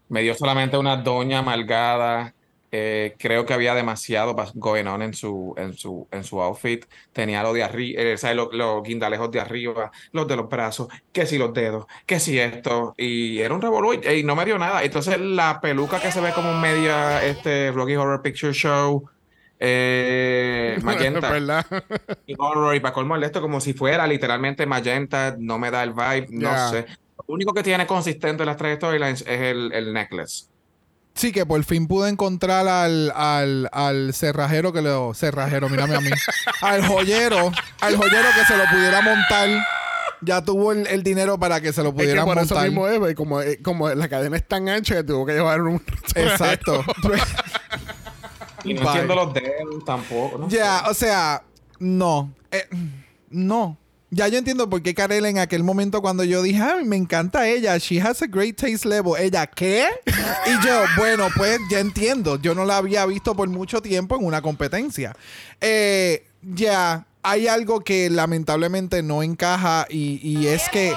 Me dio solamente una doña amargada. Eh, creo que había demasiado going on en su, en su, en su outfit. Tenía lo de arriba, los, los guindalejos de arriba, los de los brazos, que si los dedos, que si esto. Y era un revolú y, y no me dio nada. Entonces la peluca que se ve como un media este Rocky Horror Picture Show. Eh, magenta y horror y para colmo de esto como si fuera literalmente magenta, no me da el vibe, no Ya. sé. Lo único que tiene consistente en las tres storylines es el, el necklace. Sí, que por fin pude encontrar al, al, al cerrajero que lo. Cerrajero, mírame a mí. al joyero. Al joyero que se lo pudiera montar. Ya tuvo el, el dinero para que se lo Es que pudiera por eso montar. mismo es, güey, como, eh, como la cadena es tan ancha que tuvo que llevar un... Exacto. Y no Bye. entiendo los dedos tampoco. ¿no? Ya, o sea, no. Eh, no. Ya yo entiendo por qué Karel en aquel momento cuando yo dije, ay, me encanta ella, she has a great taste level. Ella, ¿qué? Y yo, bueno, pues ya entiendo. Yo no la había visto por mucho tiempo en una competencia. Eh, ya, hay algo que lamentablemente no encaja y, y es que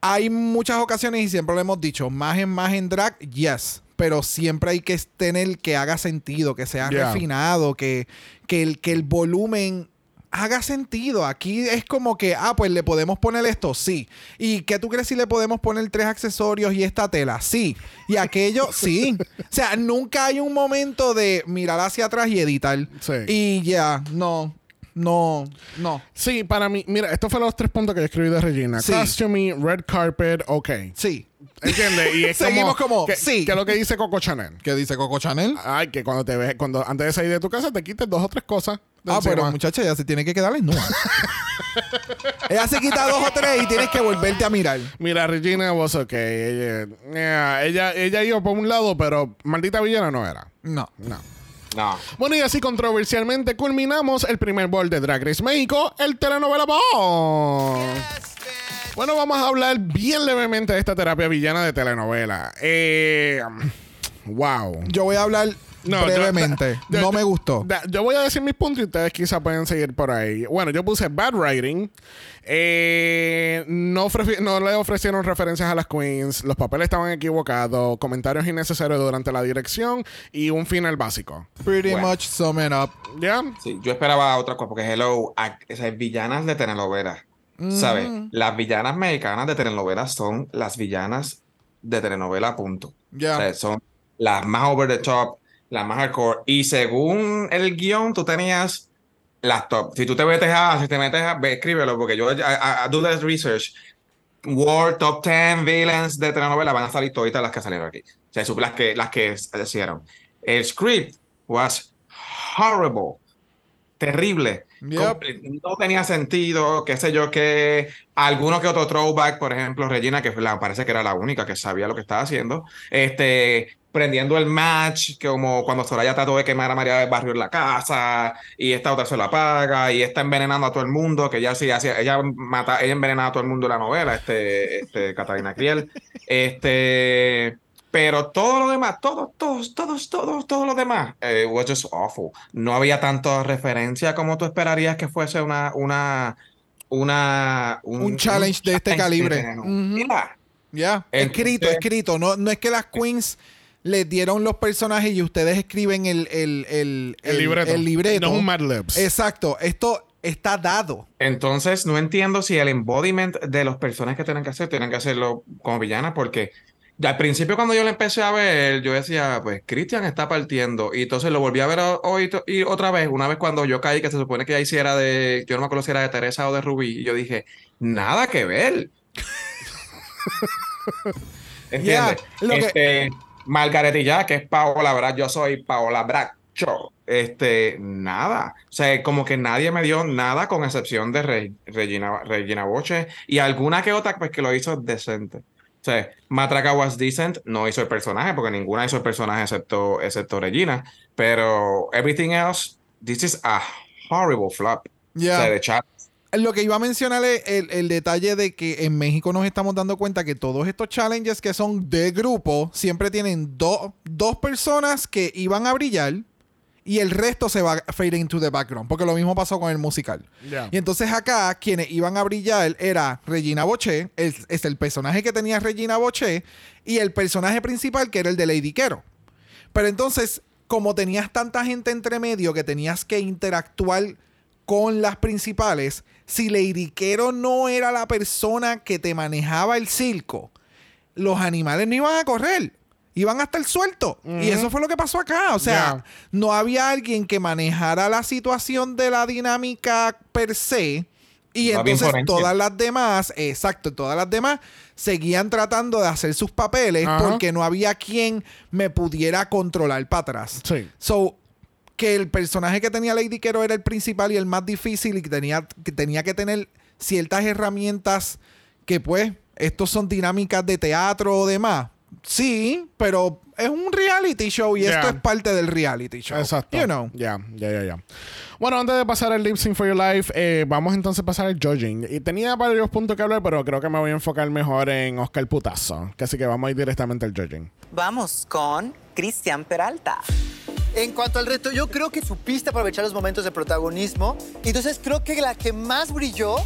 hay muchas ocasiones y siempre lo hemos dicho, más en más en drag, yes. Pero siempre hay que tener que haga sentido, que sea Yeah. refinado, que, que, el, que el volumen haga sentido. Aquí es como que, ah, pues le podemos poner esto, sí. ¿Y qué tú crees si le podemos poner tres accesorios y esta tela? Sí. Y aquello, sí. O sea, nunca hay un momento de mirar hacia atrás y editar. Sí. Y ya, no, no, no. Sí, para mí, mira, estos fueron los tres puntos que yo escribí de Regina. Sí. Costuming, red carpet, ok. Sí. ¿Entiendes? Y es Seguimos como, que, sí. Que es lo que dice Coco Chanel. ¿Qué dice Coco Chanel? Ay, que cuando te ves, cuando antes de salir de tu casa te quites dos o tres cosas. Ah, encima. pero muchacha, ya se tiene que quedar desnuda. Ella se quita dos o tres y tienes que volverte a mirar. Mira, Regina was okay. Ella, yeah, ella, ella iba por un lado, pero maldita villana no era. No. No. No. Bueno, y así controversialmente culminamos el primer bol de Drag Race México, el telenovela Ball. Bueno, vamos a hablar bien levemente de esta terapia villana de telenovela. Eh, wow. Yo voy a hablar No, brevemente. yo- no yo- me gustó. da- Yo voy a decir mis puntos y ustedes quizás pueden seguir por ahí. Bueno, yo puse bad writing. Eh, no, no le ofrecieron referencias a las queens. Los papeles estaban equivocados. Comentarios innecesarios durante la dirección. Y un final básico. Pretty Bueno. much sum it up. ¿Ya? Sí, yo esperaba otra cosa, porque hello, a- esas villanas de telenovela, ¿sabes? Las villanas mexicanas de telenovela son las villanas de telenovela, punto. Ya. O sea, son las más over the top, las más hardcore. Y según el guion, tú tenías las top. Si tú te metes a, si te metes a, ve, escríbelo, porque yo do this research. World Top 10 Villains de telenovela van a salir toditas las que salieron aquí. O sea, las que, las que hicieron. El script was horrible. Terrible. Yep. No tenía sentido, qué sé yo, que alguno que otro throwback, por ejemplo, Regina, que la, parece que era la única que sabía lo que estaba haciendo, este, prendiendo el match, como cuando Soraya trató de quemar a María del Barrio en la casa, y esta otra se la paga, y está envenenando a todo el mundo, que ya sí hacía, ella mata, ella envenenaba a todo el mundo en la novela, este, este, Catalina Criel, este, pero todo lo demás, todos, todos, todos, todos, todos los demás, eh, was just awful. No había tanta referencia como tú esperarías que fuese una, una, una, Un challenge de este calibre. Ya. Entonces- escrito, escrito. No, no es que las queens les dieron los personajes y ustedes escriben el, el, el, El libreto. el libreto. No es un Mad Libs. Exacto. Esto está dado. Entonces, no entiendo si el embodiment de los personajes que tienen que hacer, tienen que hacerlo como villanas, porque Al principio cuando yo lo empecé a ver, yo decía, pues Cristian está partiendo. Y entonces lo volví a ver hoy y otra vez, una vez cuando yo caí, que se supone que ahí sí era de, yo no me acuerdo si era de Teresa o de Rubí, y yo dije, nada que ver. ¿Entiendes? este, Margaret y ya, que es Paola Brad, yo soy Paola Bracho. Este, nada. O sea, como que nadie me dio nada con excepción de Regina, Regina Boche y alguna que otra pues, que lo hizo decente. O sea, Matraca was decent, no hizo el personaje, porque ninguna hizo el personaje excepto, excepto Regina. Pero everything else, this is a horrible flop. O sea, de chat. Lo que iba a mencionar es el, detalle de que en México nos estamos dando cuenta que todos estos challenges que son de grupo siempre tienen dos personas que iban a brillar y el resto se va a fade into the background, porque lo mismo pasó con el musical. Y entonces acá quienes iban a brillar era Regina Boche, es el personaje que tenía Regina Boche y el personaje principal que era el de Lady Quero. Pero entonces, como tenías tanta gente entre medio que tenías que interactuar con las principales, si Lady Quero no era la persona que te manejaba el circo, los animales no iban a correr iban a estar sueltos. Y eso fue lo que pasó acá. O sea, no había alguien que manejara la situación de la dinámica per se. Y entonces todas las demás, exacto, todas las demás seguían tratando de hacer sus papeles porque no había quien me pudiera controlar para atrás. Sí. So, que el personaje que tenía Lady Quero era el principal y el más difícil y que tenía que, tenía que tener ciertas herramientas que pues, estos son dinámicas de teatro o demás Sí, pero es un reality show y esto es parte del reality show. Exacto. You know. Ya, ya, ya, ya. Bueno, antes de pasar al Lip Sync for Your Life, eh, vamos entonces a pasar al judging. Y tenía varios puntos que hablar, pero creo que me voy a enfocar mejor en Oscar Putazo. Así que vamos a ir directamente al judging. Vamos con Cristian Peralta. En cuanto al reto, yo creo que supiste aprovechar los momentos de protagonismo. Entonces creo que la que más brilló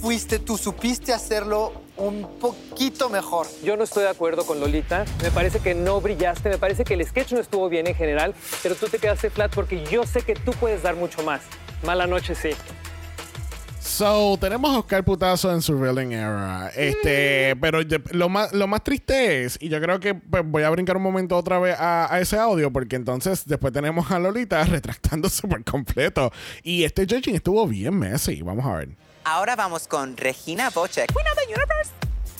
fuiste tú, supiste hacerlo un poquito mejor. Yo no estoy de acuerdo con Lolita. Me parece que no brillaste, me parece que el sketch no estuvo bien en general, pero tú te quedaste flat porque yo sé que tú puedes dar mucho más. Mala noche, sí. So, tenemos a Oscar Putazo en Surveilling Era. Este, pero lo más, lo más triste es, y yo creo que pues, voy a brincar un momento otra vez a, a, ese audio, porque entonces después tenemos a Lolita retractándose por completo. Y este judging estuvo bien messy. Vamos a ver. Ahora vamos con Regina Bochek. Queen of the Universe.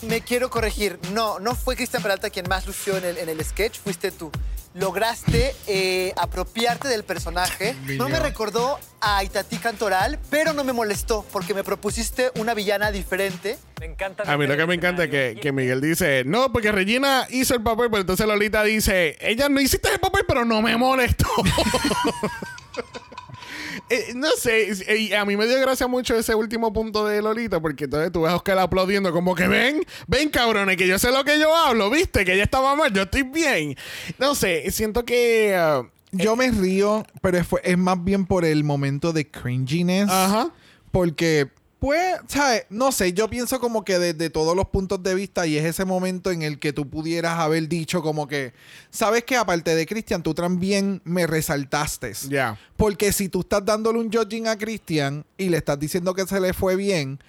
Me quiero corregir. No, no fue Cristian Peralta quien más lució en el, en el sketch, fuiste tú. Lograste eh, apropiarte del personaje. No me recordó a Itatí Cantoral, pero no me molestó porque me propusiste una villana diferente. Me encanta. A mí lo que me encanta es que, que, Miguel dice, no, porque Regina hizo el papel, pero entonces Lolita dice, ella no hiciste el papel, pero no me molestó. Eh, no sé, y a mí me dio gracia mucho ese último punto de Lolita, porque entonces tú ves a Oscar aplaudiendo como que ven, ven cabrones, que yo sé lo que yo hablo, viste, que ella estaba mal, yo estoy bien. No sé, siento que... Uh, yo me río, pero es, es, más bien por el momento de cringiness. Ajá. Porque pues, ¿sabes? No sé, yo pienso como que desde todos los puntos de vista y es ese momento en el que tú pudieras haber dicho como que, ¿sabes que Aparte de Cristian, tú también me resaltaste. Ya. Porque si tú estás dándole un judging a Cristian y le estás diciendo que se le fue bien,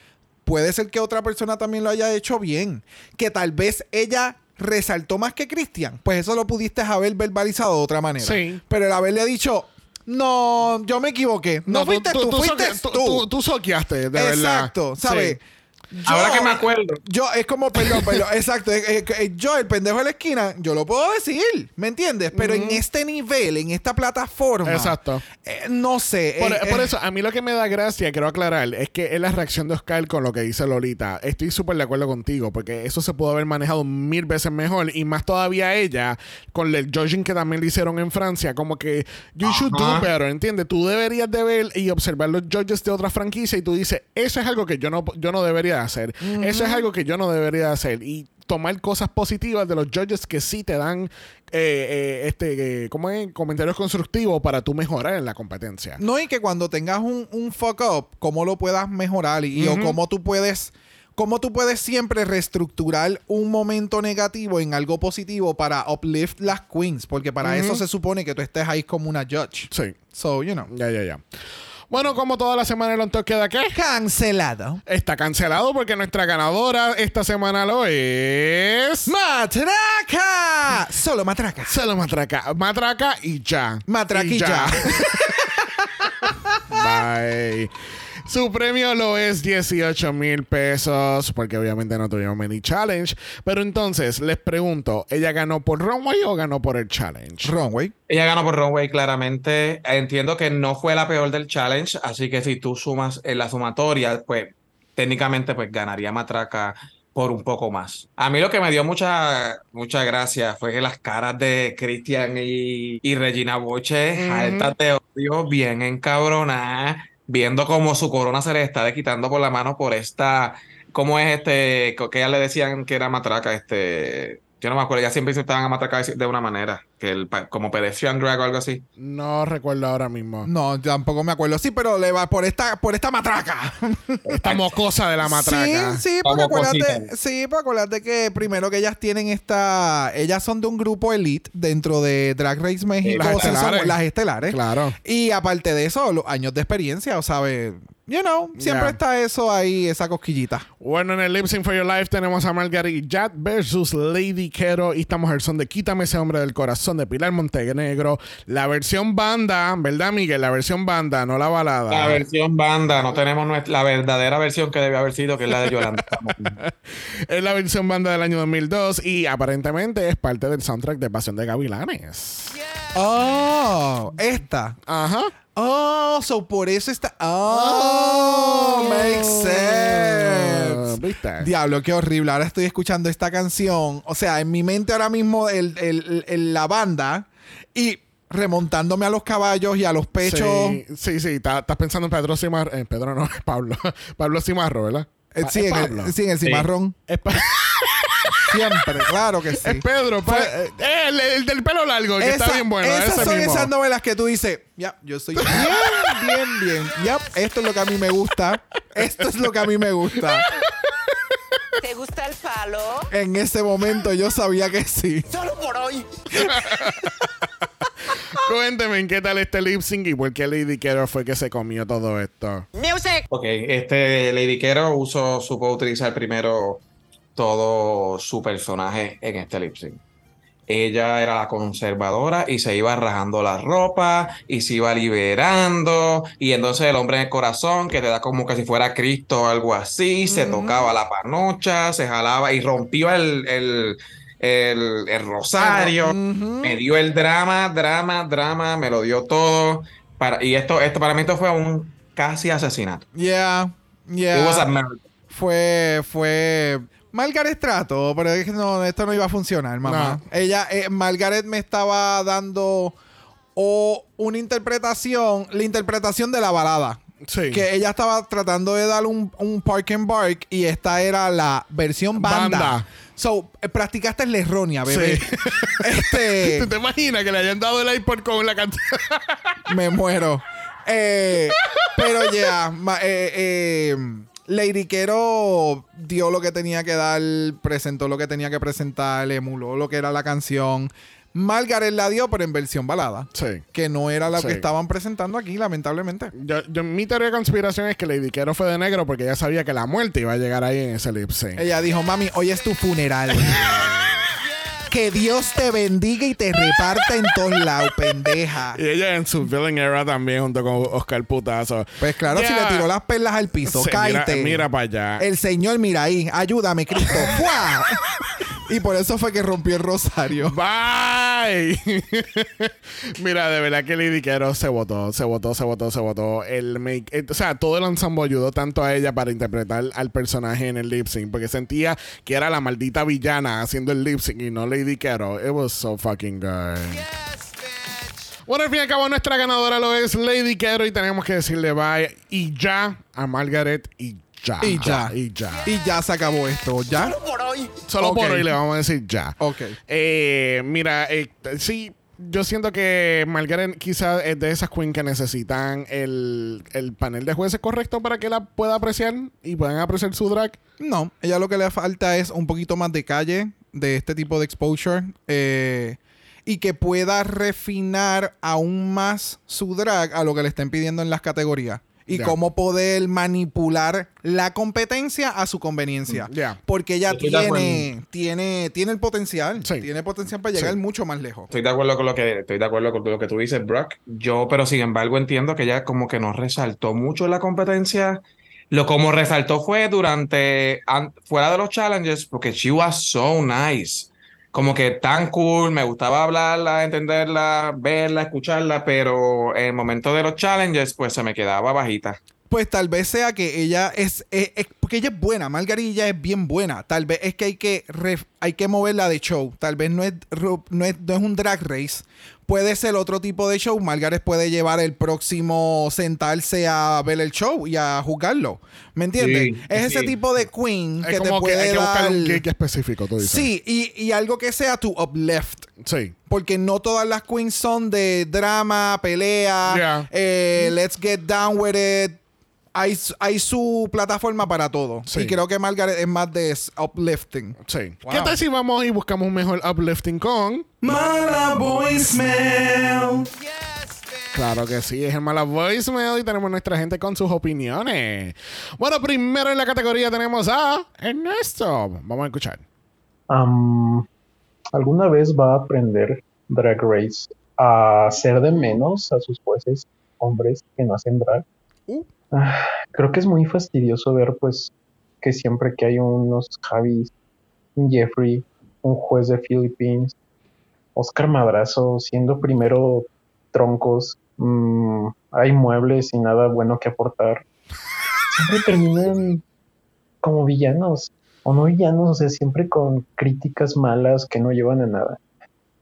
puede ser que otra persona también lo haya hecho bien. Que tal vez ella resaltó más que Cristian. Pues eso lo pudiste haber verbalizado de otra manera. Sí. Pero el haberle dicho, no, yo me equivoqué. No, fuiste tú, fuiste tú. Tú, soqueaste, de verdad. Exacto, ¿sabes? Ahora que me acuerdo. Yo, es como, perdón, perdón, exacto. yo, el pendejo de la esquina, yo lo puedo decir, ¿me entiendes? Pero en este nivel, en esta plataforma. Exacto. Eh, no sé. Por, eh, por, eh. eso, a mí lo que me da gracia, quiero aclarar, es que es la reacción de Oscar con lo que dice Lolita. Estoy súper de acuerdo contigo, porque eso se pudo haber manejado mil veces mejor. Y más todavía ella, con el judging que también le hicieron en Francia, como que you should do better, ¿entiendes? Tú deberías de ver y observar los judges de otra franquicia y tú dices, eso es algo que yo no, yo no debería hacer. Eso es algo que yo no debería hacer. Y tomar cosas positivas de los judges que sí te dan eh, eh, este eh, ¿cómo es? comentarios constructivos para tú mejorar en la competencia. No, y que cuando tengas un, un fuck up, cómo lo puedas mejorar y, o cómo tú puedes cómo tú puedes siempre reestructurar un momento negativo en algo positivo para uplift las queens, porque para eso se supone que tú estés ahí como una judge. Sí. So, you know. Ya, ya, ya. Bueno, como toda la semana el on top queda qué? Cancelado. Está cancelado porque nuestra ganadora esta semana lo es. ¡Matraca! Solo matraca. Solo matraca. Matraca y ya. Matraca y ya. Bye. Su premio lo es 18 mil pesos, porque obviamente no tuvimos mini challenge. Pero entonces, les pregunto, ¿ella ganó por runway o ganó por el challenge? Runway. Ella ganó por runway claramente. Entiendo que no fue la peor del challenge, así que si tú sumas en la sumatoria, pues técnicamente pues ganaría Matraca por un poco más. A mí lo que me dio mucha, mucha gracia fue que las caras de Christian y, y Regina Boche, altas de odio, bien encabronadas, viendo como su corona se le está quitando por la mano por esta, ¿cómo es este? Que ya le decían que era matraca, este, yo no me acuerdo, ya siempre se estaban a matracar de una manera, que el, como pedestrian drag o algo así. No recuerdo ahora mismo. No, tampoco me acuerdo. Sí, pero le va por esta, por esta matraca. Esta mocosa de la matraca. Sí, sí, porque acuérdate, sí, porque acuérdate que primero que ellas tienen esta, ellas son de un grupo elite dentro de Drag Race México, Las o sea, son las estelares. Claro. Y aparte de eso, los años de experiencia, o sabes, you know, siempre está eso ahí, esa cosquillita. Bueno, en el Lip Sync for Your Life tenemos a Margaret Jad versus Lady Quero y esta mujer son de Quítame ese hombre del corazón de Pilar Montenegro. La versión banda, ¿verdad, Miguel? La versión banda, no la balada. La versión banda, no tenemos nuestra- la verdadera versión que debe haber sido, que es la de Yolanda. Es la versión banda del año 2002 y aparentemente es parte del soundtrack de Pasión de Gavilanes. Oh, esta. Ajá. Oh, so por eso está. Oh, makes sense. ¿Viste? Diablo, qué horrible. Ahora estoy escuchando esta canción. O sea, en mi mente ahora mismo el, el- el- la banda y remontándome a los caballos y a los pechos. Sí, sí, sí. Estás pensando en Pedro Cimarro. En Pedro no, es Pablo. Pablo Cimarro, ¿verdad? Eh, Pa- sí, es en Pablo. el, sí, en el cimarrón. Es, pa- Siempre, claro que sí. es Pedro. pa- Fue- eh, el, el del pelo largo, que está bien bueno. esas ese son mismo. esas novelas que tú dices, ya, yo estoy bien, bien, bien. Ya, esto es lo que a mí me gusta. Esto es lo que a mí me gusta. ¿Te gusta el palo? En ese momento yo sabía que sí. Solo por hoy. Cuénteme qué tal este lip sync y por qué Lady Quero fue que se comió todo esto. Music. Ok, este Lady Quero uso, supo utilizar primero todo su personaje en este lip sync. Ella era la conservadora y se iba rajando la ropa y se iba liberando. Y entonces el hombre en el corazón, que te da como que si fuera Cristo o algo así, se tocaba la panocha, se jalaba y rompió el, el, el- el rosario. Me dio el drama, drama, drama, me lo dio todo. Para, y esto, esto para mí esto fue un casi asesinato. Yeah, It was a yeah. murder. Fue, fue. Margaret trató, pero es que no, esto no iba a funcionar, mamá. Ella, eh, Margaret me estaba dando o una interpretación, la interpretación de la balada. Sí. Que ella estaba tratando de dar un, un park and bark y esta era la versión banda. Banda. So, eh, practicaste la errónea, bebé. Sí. este. ¿Tú te imaginas que le hayan dado el iPod con la canción? me muero. Eh, pero ya, eh, Lady Quero dio lo que tenía que dar, presentó lo que tenía que presentar, emuló lo que era la canción. Margaret la dio, pero en versión balada. Sí. Que no era la Sí. que estaban presentando aquí, lamentablemente. Yo, yo- mi teoría de conspiración es que Lady Quero fue de negro porque ella sabía que la muerte iba a llegar ahí en ese lip sync. Ella dijo, mami, hoy es tu funeral. que Dios te bendiga y te reparta en todos lados, pendeja. Y ella en su villain era también junto con Oscar Putazo. Pues claro, si le tiró las perlas al piso, Sí, mira para allá. El Señor, mira ahí, ayúdame, Cristo. ¡Fua! Y por eso fue que rompió el rosario. Bye. Mira, de verdad que Lady Quero se votó, se votó, se votó, se votó. El make, eh, o sea, todo el ensemble ayudó tanto a ella para interpretar al personaje en el lip sync porque sentía que era la maldita villana haciendo el lip sync y no Lady Quero. It was so fucking good. Bueno, al fin y al cabo, nuestra ganadora lo es Lady Quero y tenemos que decirle bye y ya a Margaret y ya. Y ya. Y ya. Y ya se acabó esto, ¿ya? Por hoy. Solo por hoy le vamos a decir ya. Ok. Eh, mira, eh, sí, yo siento que Margaret quizás es de esas queens que necesitan el, el panel de jueces correcto para que la pueda apreciar y puedan apreciar su drag. No, ella lo que le falta es un poquito más de calle de este tipo de exposure. Eh, y que pueda refinar aún más su drag a lo que le estén pidiendo en las categorías. Y cómo poder manipular la competencia a su conveniencia. Ya. Porque ella Estoy tiene, tiene, tiene el potencial. Sí. Tiene potencial para llegar Sí. mucho más lejos. Estoy de acuerdo con lo que estoy de acuerdo con lo que tú dices, Brock. Yo, pero sin embargo, entiendo que ella como que no resaltó mucho la competencia. Lo como resaltó fue durante an- fuera de los challenges, porque she was so nice. Como que tan cool, me gustaba hablarla, entenderla, verla, escucharla, pero en el momento de los challenges, pues se me quedaba bajita. Pues tal vez sea que ella es, es- es- porque ella es buena, Margarilla es bien buena. Tal vez es que hay que ref- hay que moverla de show. Tal vez no es, no es no es un drag race. Puede ser otro tipo de show. Margaret puede llevar el próximo sentarse a ver el show y a juzgarlo. ¿Me entiendes? Sí, es ese tipo de queen Es que te que puede hay que buscar dar. un específico, tú dices. Sí, y, y algo que sea to uplift. Sí. Porque no todas las queens son de drama, pelea, Yeah. eh, let's get down with it. Hay, su plataforma para todo. Sí. Y creo que Margaret es más de uplifting. Sí. Wow. ¿Qué tal si vamos y buscamos un mejor uplifting con? Mala voicemail. Claro que sí, es el mala voicemail y tenemos nuestra gente con sus opiniones. Bueno, primero en la categoría tenemos a Ernesto. Vamos a escuchar. ¿Alguna vez va a aprender Drag Race a hacer de menos a sus jueces hombres que no hacen drag? Uh. Creo que es muy fastidioso ver pues que siempre que hay unos Javis, un Jeffrey, un juez de Philippines, Oscar Madrazo siendo primero troncos, mm, hay muebles y nada bueno que aportar. Siempre terminan como villanos, o no villanos, o sea, siempre con críticas malas que no llevan a nada.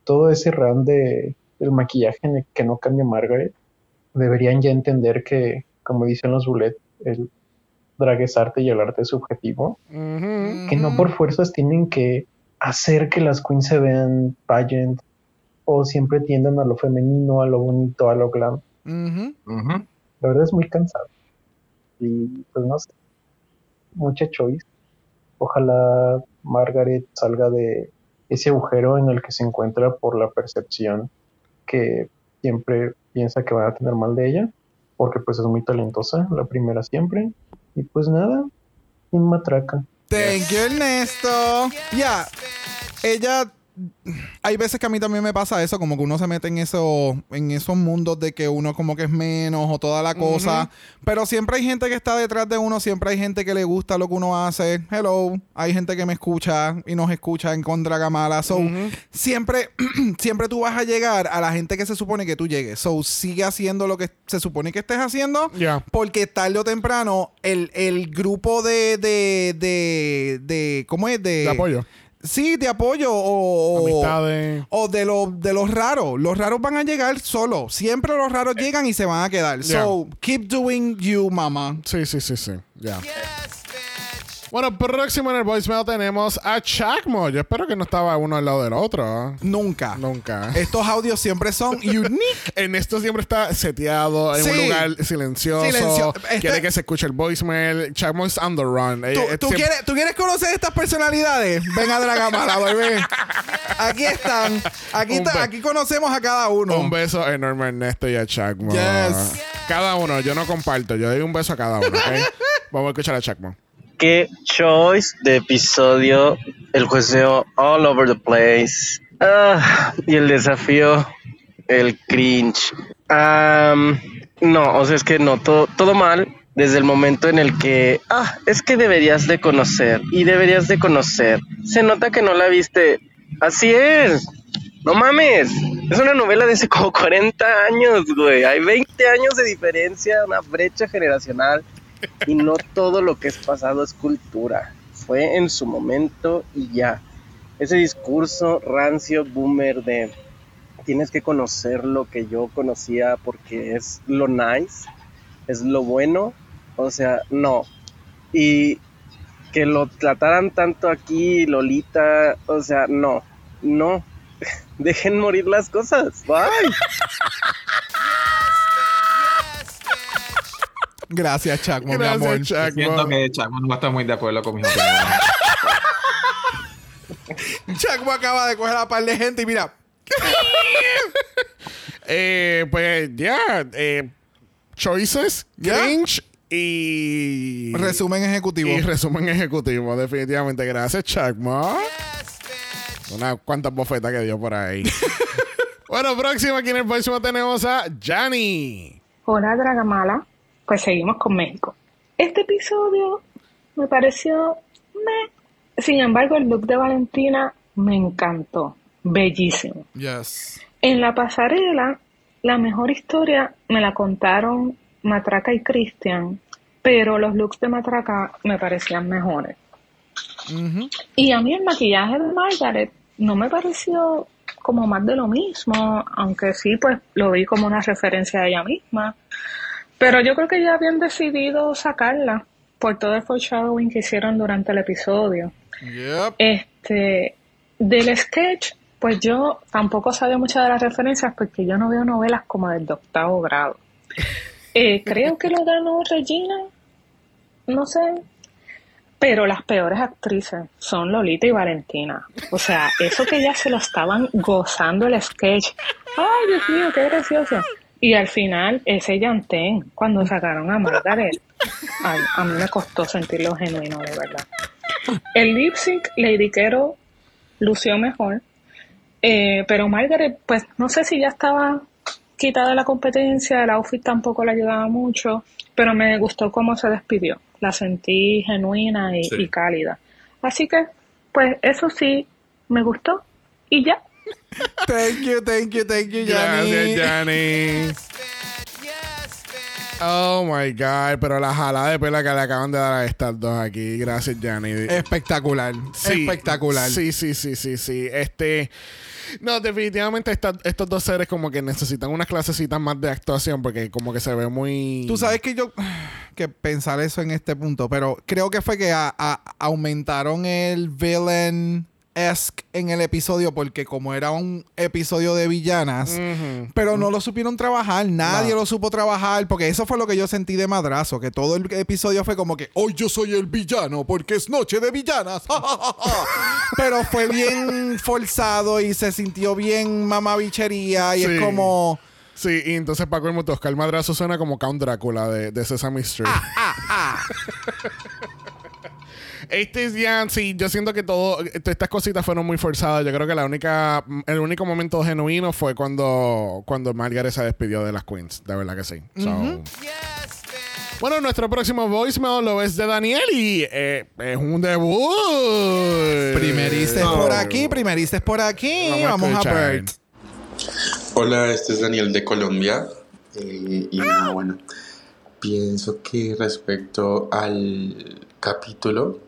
Todo ese round de el maquillaje en el que no cambia Margaret, deberían ya entender que, como dicen los bullet, el drag es arte y el arte es subjetivo, que no por fuerzas tienen que hacer que las queens se vean pageant o siempre tiendan a lo femenino, a lo bonito, a lo glam. La verdad es muy cansado. Y pues no sé. Mucha choice. Ojalá Margaret salga de ese agujero en el que se encuentra por la percepción que siempre piensa que van a tener mal de ella. Porque pues es muy talentosa, la primera siempre. Y pues nada, sin matraca. Thank you, Ernesto. Ya, ella. Hay veces que a mí también me pasa eso, como que uno se mete en eso, en esos mundos de que uno como que es menos o toda la cosa. Pero siempre hay gente que está detrás de uno, siempre hay gente que le gusta lo que uno hace. Hello, hay gente que me escucha y nos escucha en contra Gamala. So, siempre, siempre tú vas a llegar a la gente que se supone que tú llegues. So, sigue haciendo lo que se supone que estés haciendo. Ya. Porque tarde o temprano, el, el grupo de, de, de, de, ¿cómo es? De, De apoyo. Sí, de apoyo o, o- Amistades. o de, los de los raros. Los raros van a llegar solos. Siempre los raros llegan y se van a quedar. Yeah. So, keep doing you, mama. Sí, sí, sí, sí. Ya. Bueno, próximo en el voicemail tenemos a Chacmo. Yo espero que no estaba uno al lado del otro. Nunca. Nunca. Estos audios siempre son unique. En esto siempre está seteado en un lugar silencioso. Silencio. Este- Quiere que se escuche el voicemail. Chacmo es on the run. ¿Tú, eh, tú siempre- quieres, ¿Tú quieres conocer estas personalidades? Ven a Dragamala, bebé. Aquí están. Aquí, está- aquí conocemos a cada uno. Un beso enorme a Ernesto y a Chacmo. Yes. Cada uno, yo no comparto. Yo doy un beso a cada uno. Vamos a escuchar a Chacmo. Qué choice de episodio. El jueceo all over the place. Ah, y el desafío, el cringe. Am, no, o sea, es que no, todo, todo mal desde el momento en el que, ah, es que deberías de conocer y deberías de conocer. Se nota que no la viste. Así es. No mames. Es una novela de hace como 40 años, güey. Hay 20 años de diferencia, una brecha generacional. Y no todo lo que es pasado es cultura. Fue en su momento y ya. Ese discurso rancio boomer de tienes que conocer lo que yo conocía porque es lo nice, es lo bueno. O sea, no. Y que lo trataran tanto aquí, Lolita, o sea, no, no. Dejen morir las cosas. Bye. Gracias, Chacmo, mi Gracias, amor. Chacmo. Siento que Chacmo no está muy de acuerdo con mis opiniones. Chacmo acaba de coger a par de gente y mira, Eh, pues ya, eh, choices, cringe y... Resumen ejecutivo. Y resumen ejecutivo, definitivamente. Gracias, Chuckma. Unas cuantas bofetas que dio por ahí. bueno, próximo, aquí en el próximo tenemos a Jani. Hola, Dragamala. Pues seguimos con México. Este episodio me pareció me. Sin embargo, el look de Valentina me encantó. Bellísimo. Yes. En la pasarela, la mejor historia me la contaron Matraca y Christian, pero los looks de Matraca me parecían mejores. Y a mí el maquillaje de Margaret no me pareció como más de lo mismo, aunque sí, pues lo vi como una referencia a ella misma. Pero yo creo que ya habían decidido sacarla por todo el foreshadowing que hicieron durante el episodio. Este, del sketch, pues yo tampoco sabía muchas de las referencias porque yo no veo novelas como del de octavo grado. Eh, creo que lo ganó Regina, no sé, pero las peores actrices son Lolita y Valentina. O sea, eso que ya se lo estaban gozando el sketch. Ay, Dios mío, qué gracioso. Y al final, ese llantén, cuando sacaron a Margaret, ay, a mí me costó sentirlo genuino, de verdad. El lip sync, Lady Quero lució mejor. Eh, pero Margaret, pues no sé si ya estaba quitada de la competencia, el outfit tampoco le ayudaba mucho, pero me gustó cómo se despidió. La sentí genuina y, Sí. y cálida. Así que, pues eso sí, me gustó. Y ya. Thank you, thank you, thank you, Jani. Gracias, Jani. Oh my God, pero la jalada de pela que le acaban de dar a estas dos aquí. Gracias, Jani. Espectacular. Sí, Espectacular. Sí, sí, sí, sí, sí. Este. No, definitivamente esta- estos dos seres como que necesitan unas clasecitas más de actuación porque como que se ve muy... Tú sabes que yo que pensar eso en este punto, pero creo que fue que a- a- aumentaron el villain esque en el episodio porque como era un episodio de villanas, pero no lo supieron trabajar, nadie No. lo supo trabajar porque eso fue lo que yo sentí de madrazo, que todo el episodio fue como que hoy yo soy el villano porque es noche de villanas. pero fue bien forzado y se sintió bien mamabichería y Sí. es como Sí, y entonces Paco el Motosca, el madrazo suena como Count Drácula de, de Sesame Street. Ah, Este es ya, sí, yo siento que todo, todas estas cositas fueron muy forzadas. Yo creo que la única, el único momento genuino fue cuando, cuando Margaret se despidió de las Queens. De verdad que sí. So. Bueno, nuestro próximo voicemail lo es de Daniel y eh, es un debut. Primerices por aquí, primerices por aquí. Vamos a Vamos, a, escuchar. Bert. Hola, este es Daniel de Colombia. Eh, y nada, bueno, pienso que respecto al capítulo,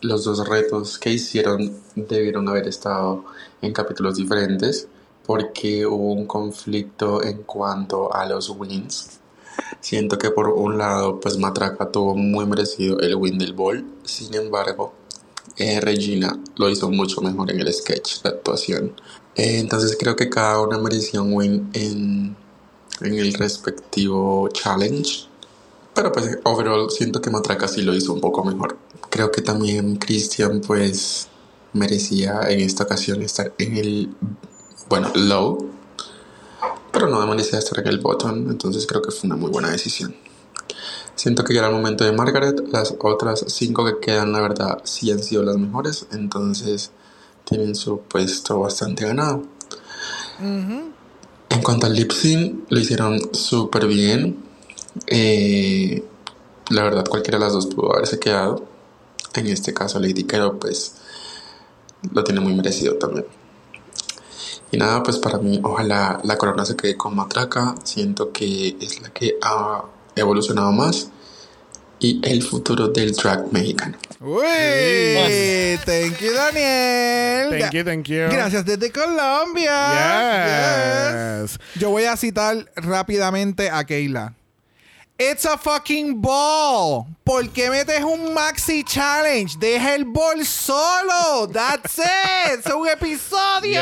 los dos retos que hicieron debieron haber estado en capítulos diferentes porque hubo un conflicto en cuanto a los wins. Siento que por un lado, pues Matraca tuvo muy merecido el win del ball. Sin embargo, eh, Regina lo hizo mucho mejor en el sketch de actuación. Eh, entonces creo que cada una merecía un win en, en el respectivo challenge. Pero pues overall siento que Matraca sí lo hizo un poco mejor. Creo que también Christian pues merecía en esta ocasión estar en el, bueno, low. Pero no merecía estar en el bottom. Entonces creo que fue una muy buena decisión. Siento que ya era el momento de Margaret. Las otras cinco que quedan, la verdad, sí han sido las mejores. Entonces tienen su puesto bastante ganado. En cuanto al lip sync, lo hicieron súper bien. Eh, la verdad, cualquiera de las dos pudo haberse quedado. En este caso, Lady Kero, pues lo tiene muy merecido también. Y nada, pues para mí, ojalá la corona se quede con Matraca. Siento que es la que ha evolucionado más. Y el futuro del drag mexicano. Uy, thank you, Daniel. Thank you, thank you. Gracias desde Colombia. Yes. Yo voy a citar rápidamente a Keila. It's a fucking ball. ¿Por qué metes un maxi challenge? Deja el ball solo. That's it. Es un episodio.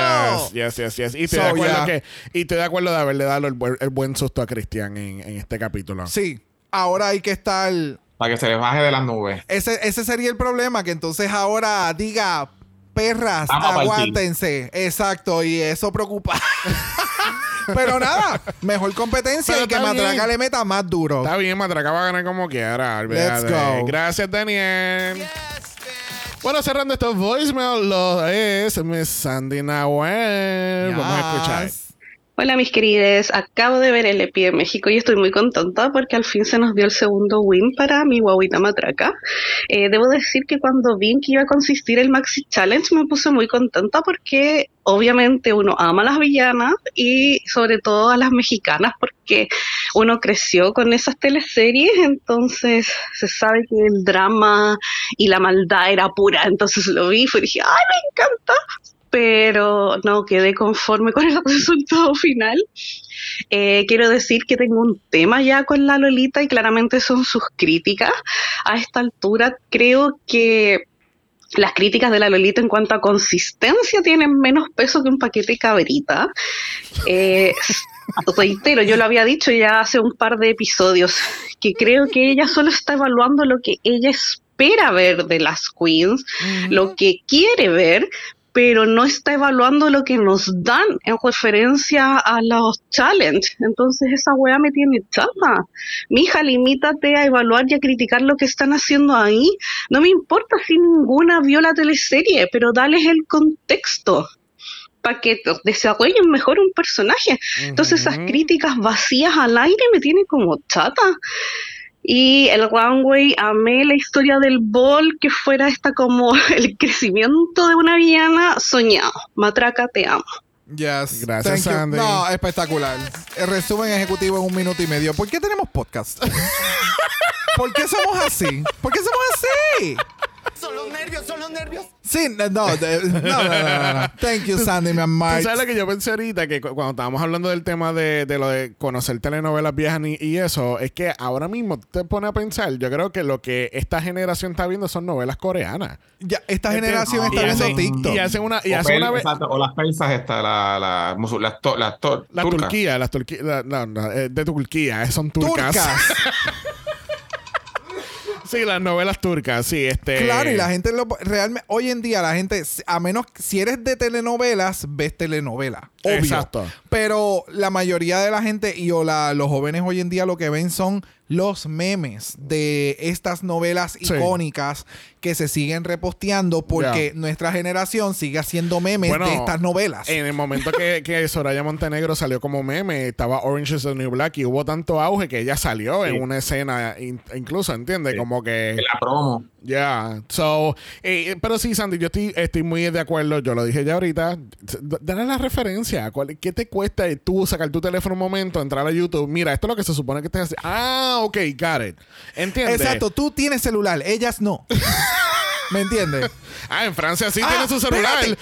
Yes, yes, yes, yes. Y estoy, So, de acuerdo yeah. que, y estoy de acuerdo de haberle dado el, buen- el buen susto a Cristian en, en este capítulo. Sí. Ahora hay que estar. Para que se les baje de las nubes. Ese, ese sería el problema, que entonces ahora diga perras, Vamos aguántense. Exacto, y eso preocupa. Pero nada, mejor competencia Pero y que bien. Matraca le meta más duro. Está bien, Matraca va a ganar como quiera. Let's go. Gracias, Daniel. Bueno, cerrando estos voicemail, lo es Miss Sandy Nahuel. Vamos a escuchar. Hola mis querides, acabo de ver el EPI de México y estoy muy contenta porque al fin se nos dio el segundo win para mi guaguita matraca. Eh, debo decir que cuando vi que iba a consistir el Maxi Challenge me puse muy contenta porque obviamente uno ama a las villanas y sobre todo a las mexicanas porque uno creció con esas teleseries, entonces se sabe que el drama y la maldad era pura, entonces lo vi y dije, ¡ay, me encanta! Pero no quedé conforme con el resultado final. Eh, quiero decir que tengo un tema ya con la Lolita y claramente son sus críticas. A esta altura creo que las críticas de la Lolita en cuanto a consistencia tienen menos peso que un paquete de cabrita. Eh, reitero, yo lo había dicho ya hace un par de episodios, que creo que ella solo está evaluando lo que ella espera ver de las queens, lo que quiere ver, pero no está evaluando lo que nos dan en referencia a los challenge. Entonces esa weá me tiene chata. Mija, limítate a evaluar y a criticar lo que están haciendo ahí. No me importa si ninguna vio la teleserie, pero dales el contexto para que desarrollen mejor un personaje. Entonces esas críticas vacías al aire me tienen como chata. Y el Runway, amé la historia del ball, que fuera esta como el crecimiento de una villana soñado. Matraca, te amo. Yes. Gracias, Thank you. Sandy. No, espectacular. El resumen ejecutivo en un minuto y medio. ¿Por qué tenemos podcast? ¿Por qué somos así? ¿Por qué somos así? Son los nervios, son los nervios. Sí, no, no, no, no, no, no, no. Thank you, Sandy, mi ¿Tú amor. sabes lo que yo pensé ahorita? Que cu- cuando estábamos hablando del tema de, de lo de conocer telenovelas viejas y, y eso, es que ahora mismo te pone a pensar, yo creo que lo que esta generación está viendo son novelas coreanas. Ya, esta Este, generación está viendo hacen- TikTok. Y hacen una, y O, hacen pel- una vez. exacto, o las persas, está la, la, La turcas. Turquía, las Turquía, la- no, no, de Turquía, eh, son turcas. Sí, las novelas turcas, sí, este. Claro, y la gente lo, realmente hoy en día la gente a menos si eres de telenovelas ves telenovela, obvio. Exacto. Pero la mayoría de la gente y o la- los jóvenes hoy en día lo que ven son los memes de estas novelas Sí. icónicas que se siguen reposteando porque nuestra generación sigue haciendo memes Bueno, de estas novelas. En el momento que, que Soraya Montenegro salió como meme, estaba Orange is the New Black y hubo tanto auge que ella salió Sí. en una escena, in- incluso, ¿entiendes? Sí. Como que. En la promo. Ya, so, eh, eh, pero sí, Sandy, yo estoy, estoy muy de acuerdo, yo lo dije ya ahorita, dale la referencia, ¿Cuál- ¿qué te cuesta tú sacar tu teléfono un momento, entrar a YouTube? Mira, esto es lo que se supone que te hace. Ah, ok, got it. ¿Entiendes? Exacto, tú tienes celular, ellas no. ¿Me entiendes? Ah, en Francia sí Ah, tiene su celular. espérate.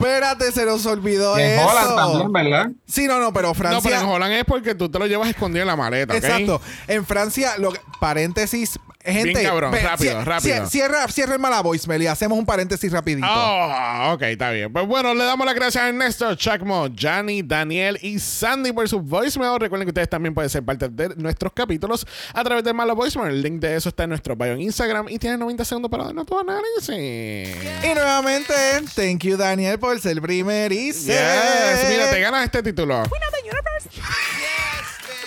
Espérate, se nos olvidó Y en eso. Holland también, ¿verdad? Sí, no, no, pero No, Francia. pero en Holland es porque tú te lo llevas escondido en la maleta, ¿ok? Exacto. En Francia, lo que- paréntesis, gente. Bien cabrón, ve, rápido, rápido. cie- Cierra, cierra el mala voicemail y hacemos un paréntesis rapidito. Oh, ok, está bien. Pues bueno, le damos las gracias a Ernesto, Chacmo, Johnny, Daniel y Sandy por su voicemail. Recuerden que ustedes también pueden ser parte de nuestros capítulos a través del Malo Voicemail. El link de eso está en nuestro bio en Instagram y tienen 90 segundos para darnos tu análisis. Y nuevamente, thank you, Daniel, por ser primerizo. Yes, mira, te ganas este título.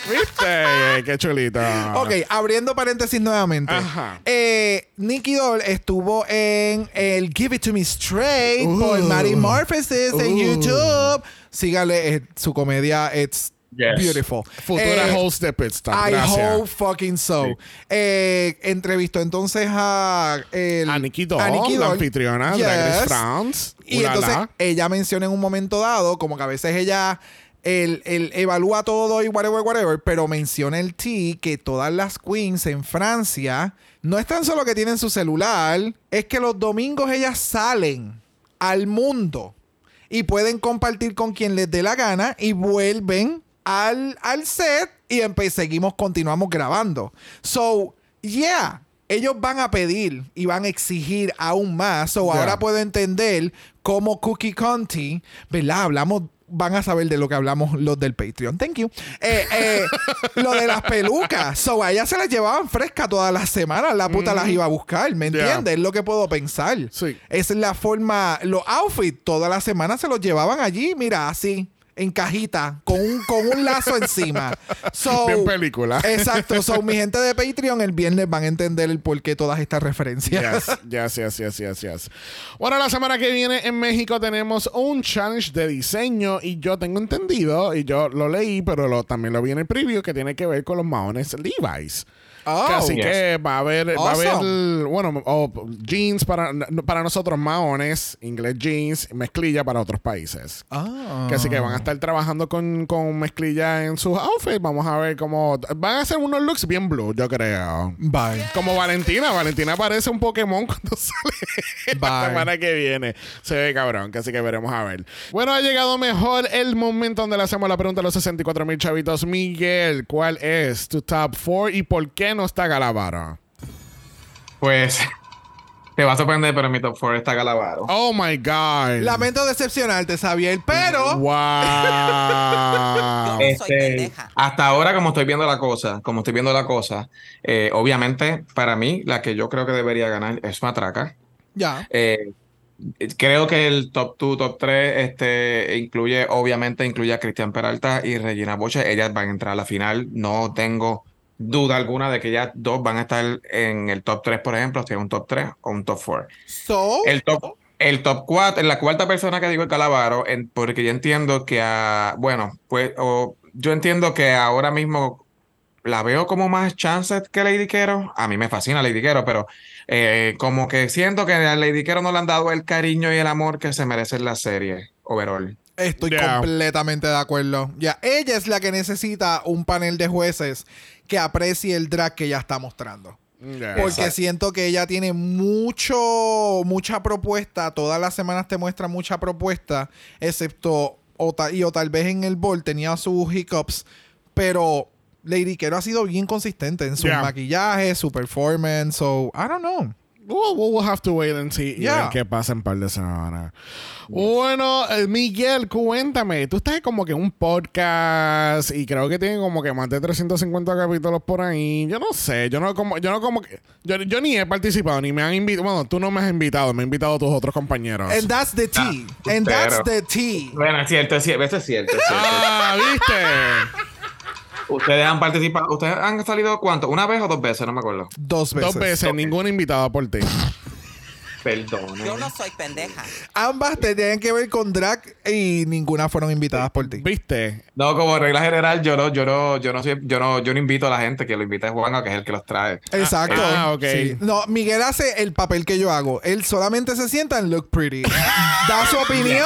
¿Viste? Qué chulito. Ok, abriendo paréntesis nuevamente. Ajá. Eh, Nicky Doll estuvo en el Give It To Me Straight Uh. por Maddie Morphosis en Uh. YouTube. Sígale eh, su comedia, it's Yes. beautiful. Futura Eh, host de Pit Stop. I Gracias. hope fucking so. Eh, entrevistó entonces a el, A Nikki Doll, la anfitriona de Yes. France. Y Ulala. entonces ella menciona en un momento dado, como que a veces ella el, el evalúa todo y whatever, whatever, pero menciona el T que todas las queens en Francia no es tan solo que tienen su celular, es que los domingos ellas salen al mundo y pueden compartir con quien les dé la gana y vuelven al, al set y seguimos, continuamos grabando. So, yeah, ellos van a pedir y van a exigir aún más. So, Yeah. ahora puedo entender cómo Cookie Conti, ¿verdad? Hablamos van a saber de lo que hablamos los del Patreon. Thank you. Eh, eh, lo de las pelucas. So, a ellas se las llevaban fresca todas las semanas. La puta las iba a buscar, ¿me Yeah. entiendes? Es lo que puedo pensar. Sí. Es la forma. Los outfits todas las semanas se los llevaban allí, mira, así. En cajita, con un, con un lazo encima. So, Bien película. Exacto. So, mi gente de Patreon el viernes van a entender el porqué de todas estas referencias. Yes, yes, yes, yes, yes, yes. Bueno, la semana que viene en México tenemos un challenge de diseño y yo tengo entendido, y yo lo leí, pero lo, también lo vi en el preview, que tiene que ver con los maones Levi's. Oh. Así Yes. que va a haber, va a haber Awesome. bueno, o jeans para, para nosotros maones, inglés jeans, mezclilla para otros países. Ah. Que así que van a estar trabajando con, con mezclilla en sus outfits. Vamos a ver cómo. Van a hacer unos looks bien blue, yo creo. Bye. Como Valentina. Valentina parece un Pokémon cuando sale la Bye. semana que viene. Se ve cabrón, que así que veremos a ver. Bueno, ha llegado mejor el momento donde le hacemos la pregunta a los 64 mil chavitos. Miguel, ¿cuál es tu top 4 y por qué no está Galavaro? Pues te va a sorprender, pero mi top 4 está Galavaro. Oh my God. Lamento decepcionarte, Xavier, pero. Wow. Este, hasta ahora, como estoy viendo la cosa, como estoy viendo la cosa, eh, obviamente, para mí, la que yo creo que debería ganar es Matraca. Ya. Eh, creo que el top 2, top 3, este, incluye, obviamente, incluye a Cristian Peralta y Regina Boche. Ellas van a entrar a la final. No tengo duda alguna de que ellas dos van a estar en el top 3, por ejemplo, si es un top 3 o un top 4. So. El top, el top 4, la cuarta persona que digo es Calavaro, en- porque yo entiendo que, a, bueno, pues, o- yo entiendo que ahora mismo la veo como más chances que Lady Quero. A mí me fascina Lady Quero, pero eh, como que siento que a Lady Quero no le han dado el cariño y el amor que se merece en la serie overall. Estoy Yeah. completamente de acuerdo. Ya, ella es la que necesita un panel de jueces que aprecie el drag que ella está mostrando. Yeah. Porque Exacto. siento que ella tiene mucho, mucha propuesta. Todas las semanas te muestra mucha propuesta. Excepto, o ta- y o tal vez en el bol tenía sus hiccups. Pero Lady Quero ha sido bien consistente en su Yeah. maquillaje, su performance. So, I don't know. We'll, we'll have to wait and see Yeah. qué pasa en un par de semanas. Bueno, eh, Miguel, cuéntame. Tú estás como que en un podcast y creo que tiene como que más de 350 capítulos por ahí. Yo no sé, yo no como, yo no como que, yo, yo ni he participado ni me han invitado. Bueno, tú no me has invitado, me han invitado tus otros compañeros. And that's the tea. And that's the tea. Bueno, es cierto, es cierto, eso es cierto. es cierto. Ah, ¿viste? Ustedes han participado, ustedes han salido cuánto, una vez o dos veces, no me acuerdo. Dos veces. Dos veces, ningún invitado por ti. Perdón. Yo no soy pendeja. Ambas te tienen que ver con drag y ninguna fueron invitadas por ti. ¿Viste? No, como regla general, yo no, yo no, yo no soy- yo no, yo no invito a la gente que lo invita es Juan, que es el que los trae. Exacto. Ah, ok. Sí. No, Miguel hace el papel que yo hago. Él solamente se sienta en look pretty. Da su opinión.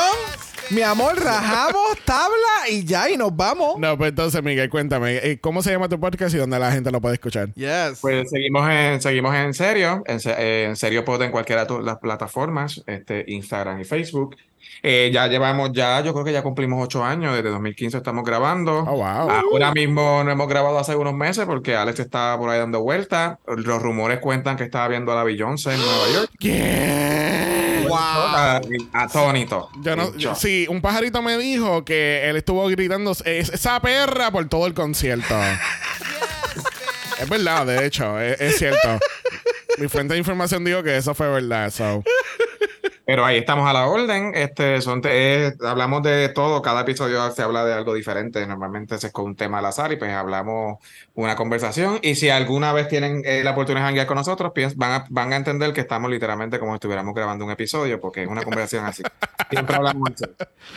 Mi amor, rajamos, tabla y ya, y nos vamos. No, pues entonces, Miguel, cuéntame, eh, ¿cómo se llama tu podcast y dónde la gente lo puede escuchar? Yes. Pues seguimos en, seguimos en serio, en, se- en serio pod en cualquiera de las plataformas, este, Instagram y Facebook. Eh, ya llevamos, ya, yo creo que ya cumplimos ocho años, desde 2015 estamos grabando. Oh, wow. Ahora mismo no hemos grabado hace unos meses porque Alex estaba por ahí dando vueltas. Los rumores cuentan que estaba viendo a la Beyoncé en Nueva York. Ah, Atónito. Yo no, Dicho. sí, un pajarito me dijo que él estuvo gritando "Es- esa perra por todo el concierto. es verdad, de hecho, es, es cierto. Mi fuente de información dijo que eso fue verdad. So. Pero ahí estamos a la orden. Este, son hablamos de todo. Cada episodio se habla de algo diferente. Normalmente es con un tema al azar y pues hablamos una conversación. Y si alguna vez tienen eh, la oportunidad de hanguear con nosotros, piens- van a, van a entender que estamos literalmente como si estuviéramos grabando un episodio porque es una conversación así. Siempre hablamos así.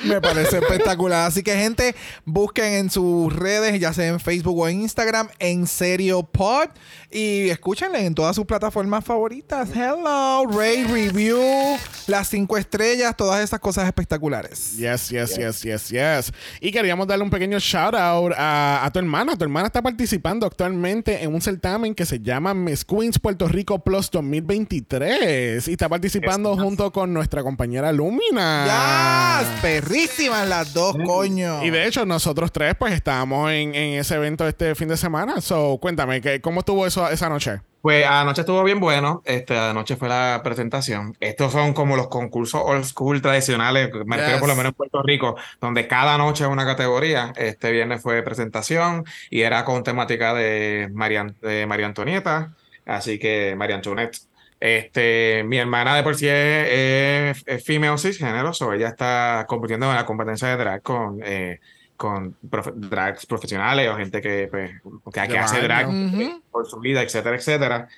Me parece espectacular. Así que, gente, busquen en sus redes, ya sea en Facebook o en Instagram, en serio pod. Y escúchenle en todas sus plataformas favoritas. Hello, Ray Review, las cinco estrellas, todas esas cosas espectaculares. Yes, yes, yes, yes, yes. Y queríamos darle un pequeño shout out a, a tu hermana. Tu hermana está participando actualmente en un certamen que se llama Miss Queens Puerto Rico Plus 2023. Y está participando junto con nuestra compañera Lumina. ¡Ya! Perrísimas las dos, coño. Y de hecho, nosotros tres, pues estábamos en, en ese evento este fin de semana. So, cuéntame, ¿qué- ¿cómo estuvo eso esa noche? Pues anoche estuvo bien bueno. Este, anoche fue la presentación. Estos son como los concursos old school tradicionales, me refiero por lo menos en Puerto Rico, donde cada noche es una categoría. Este viernes fue presentación y era con temática de María, de María Antonieta, así que María Antoinette. Este, mi hermana de por sí es, es, female cisgénero, so ella está compitiendo en la competencia de drag con, eh, con drags profesionales o gente que, pues, que, hace drag por su vida, etcétera, etcétera.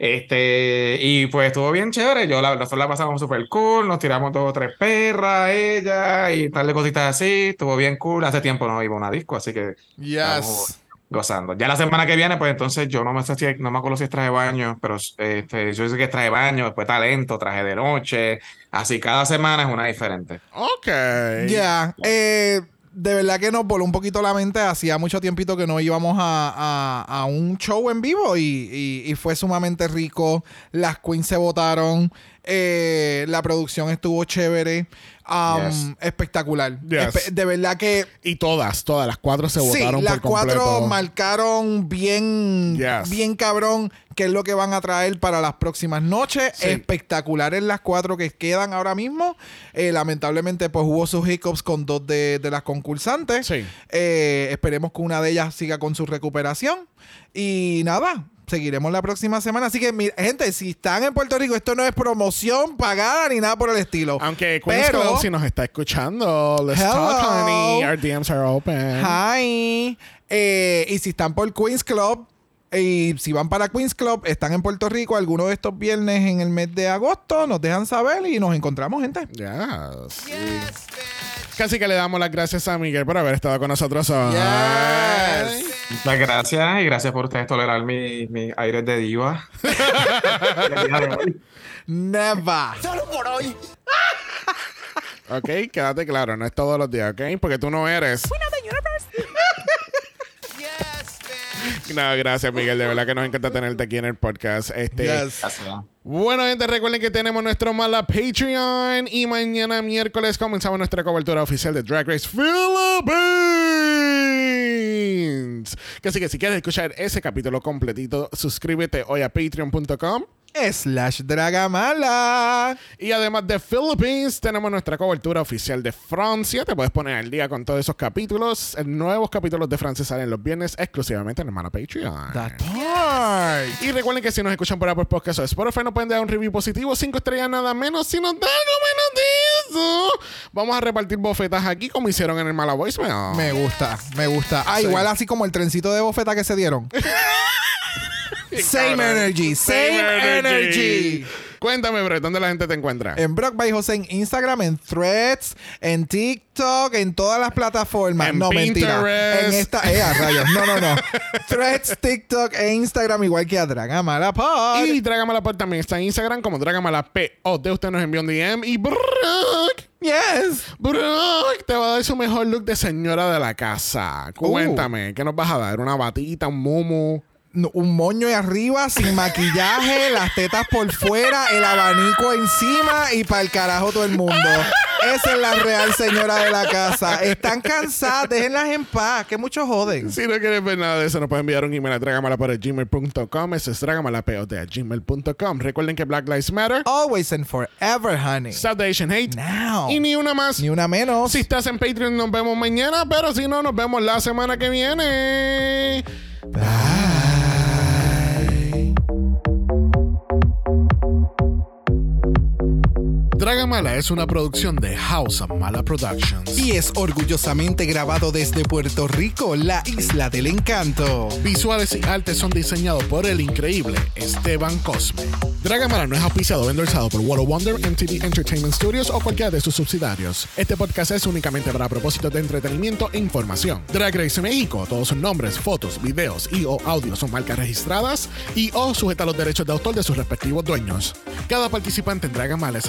Este, y pues estuvo bien chévere. Yo la, nosotros la pasamos súper cool. Nos tiramos dos o tres perras, ella y tal de cositas así. Estuvo bien cool. Hace tiempo no iba a una disco, así que. Yes gozando. Ya la semana que viene, pues entonces yo no me sé si, no me acuerdo si es traje baño, pero este, yo sé que es traje baño, después talento, traje de noche. Así cada semana es una diferente. Ok. Ya. Eh, de verdad que nos voló un poquito la mente. Hacía mucho tiempito que no íbamos a, a, un show en vivo y, y, fue sumamente rico. Las queens se votaron. Eh, la producción estuvo chévere. Um, espectacular. de verdad que. Y todas, todas las cuatro se votaron sí, las cuatro marcaron bien, bien cabrón qué es lo que van a traer para las próximas noches. Espectaculares las cuatro que quedan ahora mismo. Eh, lamentablemente, pues hubo sus hiccups con dos de, las concursantes. Eh, esperemos que una de ellas siga con su recuperación. Y nada, seguiremos la próxima semana. Así que, gente, si están en Puerto Rico, esto no es promoción pagada ni nada por el estilo. Aunque Pero, si nos está escuchando, let's talk, honey. Our DMs are open. Hi. Eh, y si están por Queens Club, y si van para Queens Club, están en Puerto Rico alguno de estos viernes en el mes de agosto, nos dejan saber y nos encontramos, gente. Yes. Casi que le damos las gracias a Miguel por haber estado con nosotros hoy. Muchas gracias y gracias por ustedes tolerar mi, mi aire de diva. Never. Solo por hoy. ok, quédate claro, no es todos los días, ¿ok? Porque tú no eres. No, gracias, Miguel. De verdad que nos encanta tenerte aquí en el podcast. Este, Bueno, gente, recuerden que tenemos nuestro mala Patreon y mañana miércoles comenzamos nuestra cobertura oficial de Drag Race Philippines. Así que si quieres escuchar ese capítulo completito, suscríbete hoy a patreon.com slash Dragamala. Y además de Philippines, tenemos nuestra cobertura oficial de Francia. Te puedes poner al día con todos esos capítulos. Nuevos capítulos de Francia salen los viernes exclusivamente en Hermana Patreon. Y recuerden que si nos escuchan por Apple Podcast o Spotify, nos pueden dar un review positivo, cinco estrellas nada menos. Si nos dan menos de eso, vamos a repartir bofetas aquí como hicieron en el Mala Voicemail. Me gusta, me gusta. Ah, igual así como el trencito de bofeta que se dieron. Same energy, same, energy. Cuéntame, bro, ¿dónde la gente te encuentra? En Brock by José en Instagram, en Threads, en TikTok, en todas las plataformas. En no, Pinterest. mentira. En esta. Eh, rayos. No, no, no. Threads, TikTok e Instagram, igual que a Dragamala Pod. Y Dragamala Pod también está en Instagram como Dragamala P. O de usted nos envió un DM. Y Brock. Yes. Brock te va a dar su mejor look de señora de la casa. Cuéntame, ¿qué nos vas a dar? ¿Una batita, un mumu? Un moño arriba, sin maquillaje, las tetas por fuera, el abanico encima y para el carajo todo el mundo. Esa es la real señora de la casa. Están cansadas, déjenlas en paz, que muchos joden. Si no quieres ver nada de eso, nos pueden enviar un email a dragamala por gmail.com. Eso es dragamalapod a gmail.com. Recuerden que Black Lives Matter. Always and forever, honey. Stop the Asian hate. Now. Y ni una más. Ni una menos. Si estás en Patreon, nos vemos mañana, pero si no, nos vemos la semana que viene. Bye. Dragamala es una producción de House of Mala Productions. Y es orgullosamente grabado desde Puerto Rico, la isla del encanto. Visuales y artes son diseñados por el increíble Esteban Cosme. Dragamala no es auspiciado o endorsado por World of Wonder, MTV Entertainment Studios o cualquiera de sus subsidiarios. Este podcast es únicamente para propósitos de entretenimiento e información. Drag Race México, todos sus nombres, fotos, videos y o audios son marcas registradas y o sujeta a los derechos de autor de sus respectivos dueños. Cada participante en Dragamala es